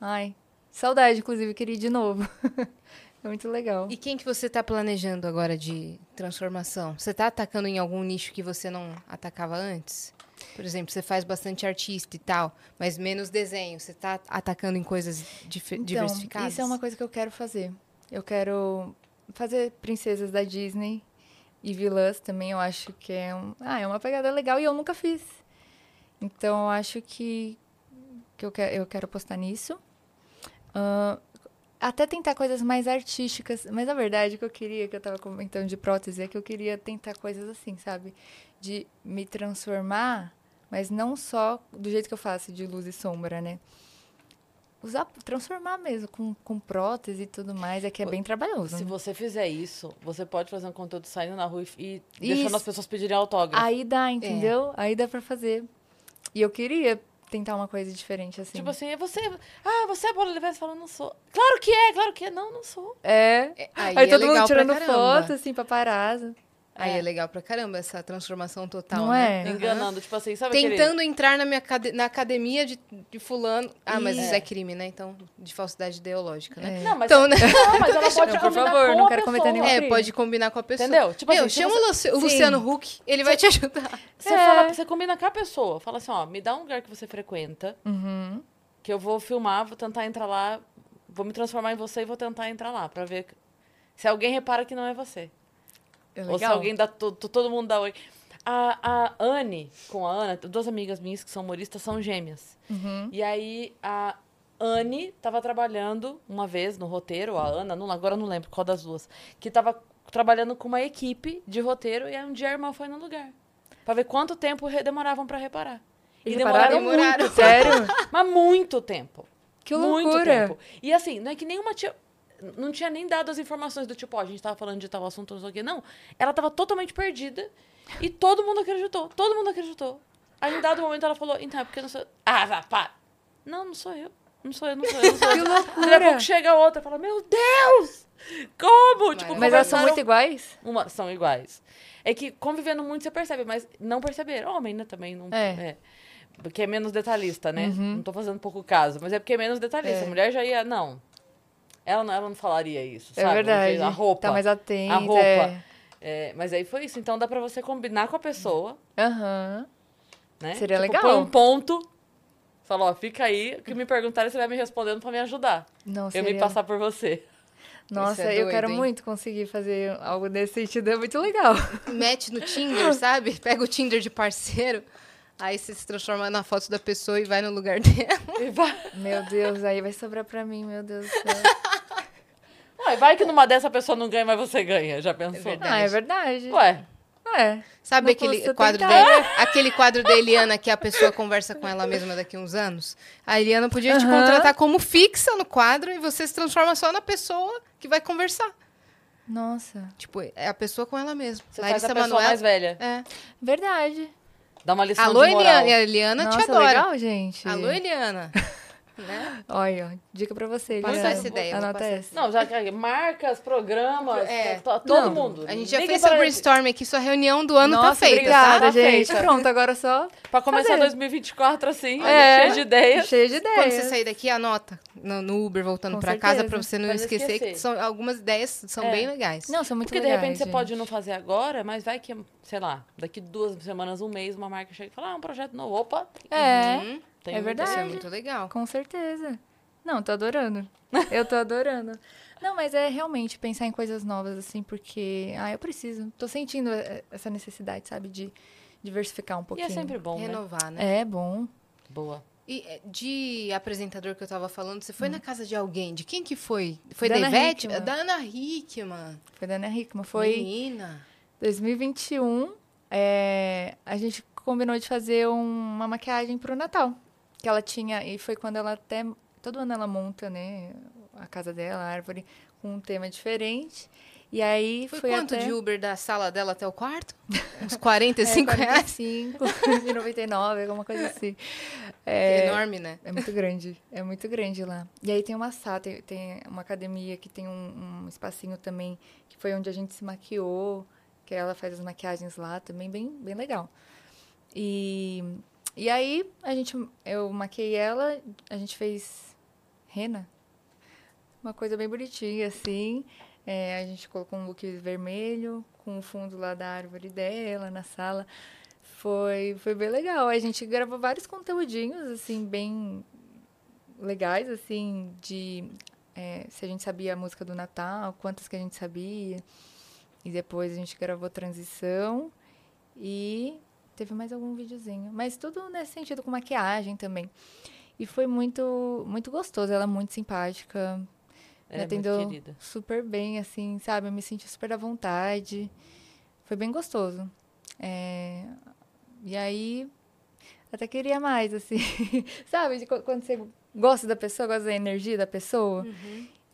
Ai, saudade, inclusive, queria ir de novo. é muito legal. E quem que você tá planejando agora de transformação? Você tá atacando em algum nicho que você não atacava antes? Por exemplo, você faz bastante artista e tal, mas menos desenho. Você tá atacando em coisas Então, diversificadas? isso é uma coisa que eu quero fazer. Eu quero fazer princesas da Disney e vilãs também. Eu acho que é, um, ah, é uma pegada legal e eu nunca fiz. Então, eu acho que, que eu, quero, eu quero postar nisso. Ah, até tentar coisas mais artísticas. Mas a verdade que eu queria, que eu tava comentando de prótese, é que eu queria tentar coisas assim, sabe? De me transformar, mas não só do jeito que eu faço, de luz e sombra, né? Usar, transformar mesmo, com, com prótese e tudo mais, é que é bem trabalhoso. Se né? você fizer isso, você pode fazer um conteúdo saindo na rua e, e deixando as pessoas pedirem autógrafo. Aí dá, entendeu? Aí dá pra fazer. E eu queria tentar uma coisa diferente, assim. Tipo assim, é você. Ah, você é Paula Oliveira? Você fala, não sou. Claro que é, claro que é. Não, não sou. é. É, Aí, Aí, é todo mundo tirando foto, assim, paparazzo. Aí é legal pra caramba essa transformação total, Não né? é? Enganando. Tipo assim, sabe aquele- Tentando entrar na minha acad- na academia de, de fulano. Ah, mas Isso. isso é crime, né? Então, de falsidade ideológica, né? É. Não, mas, Então, né? não, mas ela pode Não, por combinar favor, com não a quero cometer pessoa. nenhum É, crime. pode combinar com a pessoa. Entendeu? Tipo Meu, assim, chama você- o Sim. Luciano Huck, ele vai te ajudar. Você, É. fala, você combina com a pessoa. Fala assim, ó, me dá um lugar que você frequenta, Uhum. que eu vou filmar, vou tentar entrar lá, vou me transformar em você e vou tentar entrar lá, pra ver se alguém repara que não é você. É Ou se alguém dá, to- to- todo mundo dá oi. A, a Anne com a Ana, duas amigas minhas que são humoristas, são gêmeas. Uhum. E aí a Anne tava trabalhando uma vez no roteiro, a Ana, não, agora eu não lembro qual das duas, que tava trabalhando com uma equipe de roteiro e aí um dia a irmã foi no lugar. Pra ver quanto tempo demoravam pra reparar. E, E demoraram? Demoraram. muito, Sério? mas muito tempo. Que Muito loucura. tempo. E assim, não é que nenhuma tia. Não tinha nem dado as informações do tipo, ó, a gente tava falando de tal assunto, não sei o quê. Não. Ela tava totalmente perdida. E todo mundo acreditou. Todo mundo acreditou. Aí, em dado momento, ela falou, então, é porque eu não sou. Ah, vá, pá. Não, não sou eu. Não sou eu, não sou eu, não sou eu. Que Daqui a loucura. pouco chega outra e fala, meu Deus! Como? Tipo, Mas elas são muito iguais? uma, são iguais. É que convivendo muito você percebe, mas não perceber. Homem, né, também não. É. Porque é menos detalhista, né? Uhum. Não tô fazendo pouco caso, mas é porque é menos detalhista. É. A mulher já ia. Não. Ela não, ela não falaria isso, É sabe? verdade. A roupa. Tá mais atenta. a roupa. é. É, mas aí foi isso. Então dá pra você combinar com a pessoa, Aham. né? Seria Tipo, legal. Põe um ponto. Fala, ó, fica aí. O que me perguntarem, você vai me respondendo pra me ajudar. Não, Eu seria... me passar por você. Nossa, é eu doido, quero hein? muito conseguir fazer algo desse sentido. É muito legal. Mete no Tinder, sabe? Pega o Tinder de parceiro, aí você se transforma na foto da pessoa e vai no lugar dela. E vai. Meu Deus, aí vai sobrar pra mim, meu Deus do céu. Ué, vai que numa dessa a pessoa não ganha, mas você ganha. Já pensou? verdade. ah, é verdade. Ué, É. Sabe aquele quadro tentar. aquele quadro da Eliana que a pessoa conversa com ela mesma daqui a uns anos? A Eliana podia te Aham. contratar como fixa no quadro e você se transforma só na pessoa que vai conversar. Nossa. Tipo, é a pessoa com ela mesma. você faz a pessoa mais velha. É. Verdade. Dá uma lição Alô, de moral. Eliana. E a Eliana Nossa, te adora. legal, gente. Alô, Eliana. né? Olha, dica pra você. Passa essa ideia, Anota essa. Não, já que marcas, programas, É. to- todo Não, mundo. A gente já Liga fez pra seu ele. brainstorm aqui, sua reunião do ano Nossa, tá feita, obrigada, tá? gente. Feita. Pronto, agora só Pra começar Fazer. 2024 assim, É. cheio de ideias. cheio de tá? Quando ideias. você sair daqui, anota no, no Uber voltando Com pra certeza. casa pra você não esquecer, esquecer. que são, algumas ideias são É. bem legais. Não, são muito Porque de legais. repente você gente. pode não fazer agora, mas vai que, sei lá, daqui duas semanas, um mês, uma marca chega e fala, ah, um projeto novo. Opa, É, Uhum. tem É verdade. Isso é muito legal. com certeza. Não, tô adorando. Eu tô adorando. Não, mas é realmente pensar em coisas novas, assim, porque... Ah, eu preciso. Tô sentindo eh, essa necessidade, sabe, de diversificar um E pouquinho. é sempre bom, né? Renovar, né? É bom. Boa. E eh, de apresentador que eu tava falando, você foi na casa de alguém? De quem que foi? Foi Da da Ivete? Da Ana Hickman. Foi da Ana Hickman. Foi Menina. 2021. é, a gente combinou de fazer um- uma maquiagem pro Natal. que ela tinha, e foi quando ela até, todo ano ela monta, né, a casa dela, a árvore, com um tema diferente. E aí Foi foi, quanto até... de Uber da sala dela até o quarto? Uns 45 é, reais? 45, 99, alguma coisa assim. É É, enorme, né? é muito grande, é muito grande lá. E aí tem uma sala, tem, tem uma academia que tem um, um espacinho também, que foi onde a gente se maquiou, que ela faz as maquiagens lá também, bem, bem legal. E, e aí a gente, eu maquiei ela, a gente fez rena, uma coisa bem bonitinha assim. É, a gente colocou um look vermelho com o fundo lá da árvore dela na sala. Foi, foi bem legal. A gente gravou vários conteúdinhos, assim, bem legais, assim, de é, se a gente sabia a música do Natal, quantas que a gente sabia. E depois a gente gravou transição e teve mais algum videozinho. Mas tudo nesse sentido, com maquiagem também. E foi muito, muito gostoso. Ela é muito simpática, me Ela é muito atendeu super bem, assim, sabe? Eu me senti super à vontade. Foi bem gostoso. É, E aí, até queria mais, assim. sabe? De qu- quando você gosta da pessoa, gosta da energia da pessoa.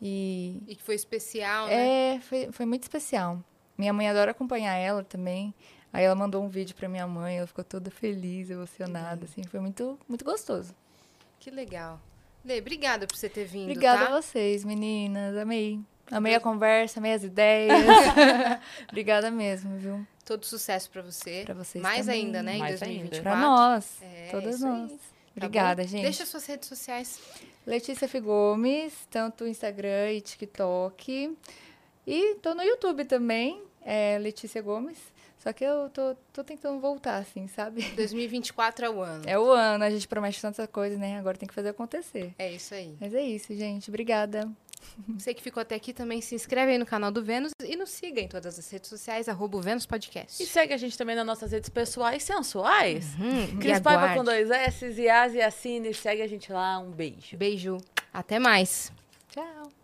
E E que foi especial, né? é, foi, foi muito especial. Minha mãe adora acompanhar ela também. Aí ela mandou um vídeo pra minha mãe, ela ficou toda feliz, emocionada, assim. Foi muito, muito gostoso. Que legal. Lê, obrigada por você ter vindo, Obrigada tá? a vocês, meninas. Amei. Amei a conversa, amei as ideias. Obrigada mesmo, viu? Todo sucesso pra você. Pra vocês Mais também. ainda, né, em Mais 2024. Pra nós. É, todas isso aí. nós. Tá Obrigada, bom? gente. Deixa suas redes sociais. Letícia F. Gomes, tanto Instagram e TikTok. E tô no YouTube também, é Letícia Gomes. Só que eu tô, tô tentando voltar, assim, sabe? 2024 é o ano. É o ano, a gente promete tanta coisa, né? Agora tem que fazer acontecer. É isso aí. Mas é isso, gente. Obrigada. Você que ficou até aqui também se inscreve aí no canal do Vênus e nos siga em todas as redes sociais, arroba o Vênus Podcast. E segue a gente também nas nossas redes pessoais sensuais. Hum, Cris Paiva com dois S, e Assine. Segue a gente lá. Um beijo. Beijo. Até mais. Tchau.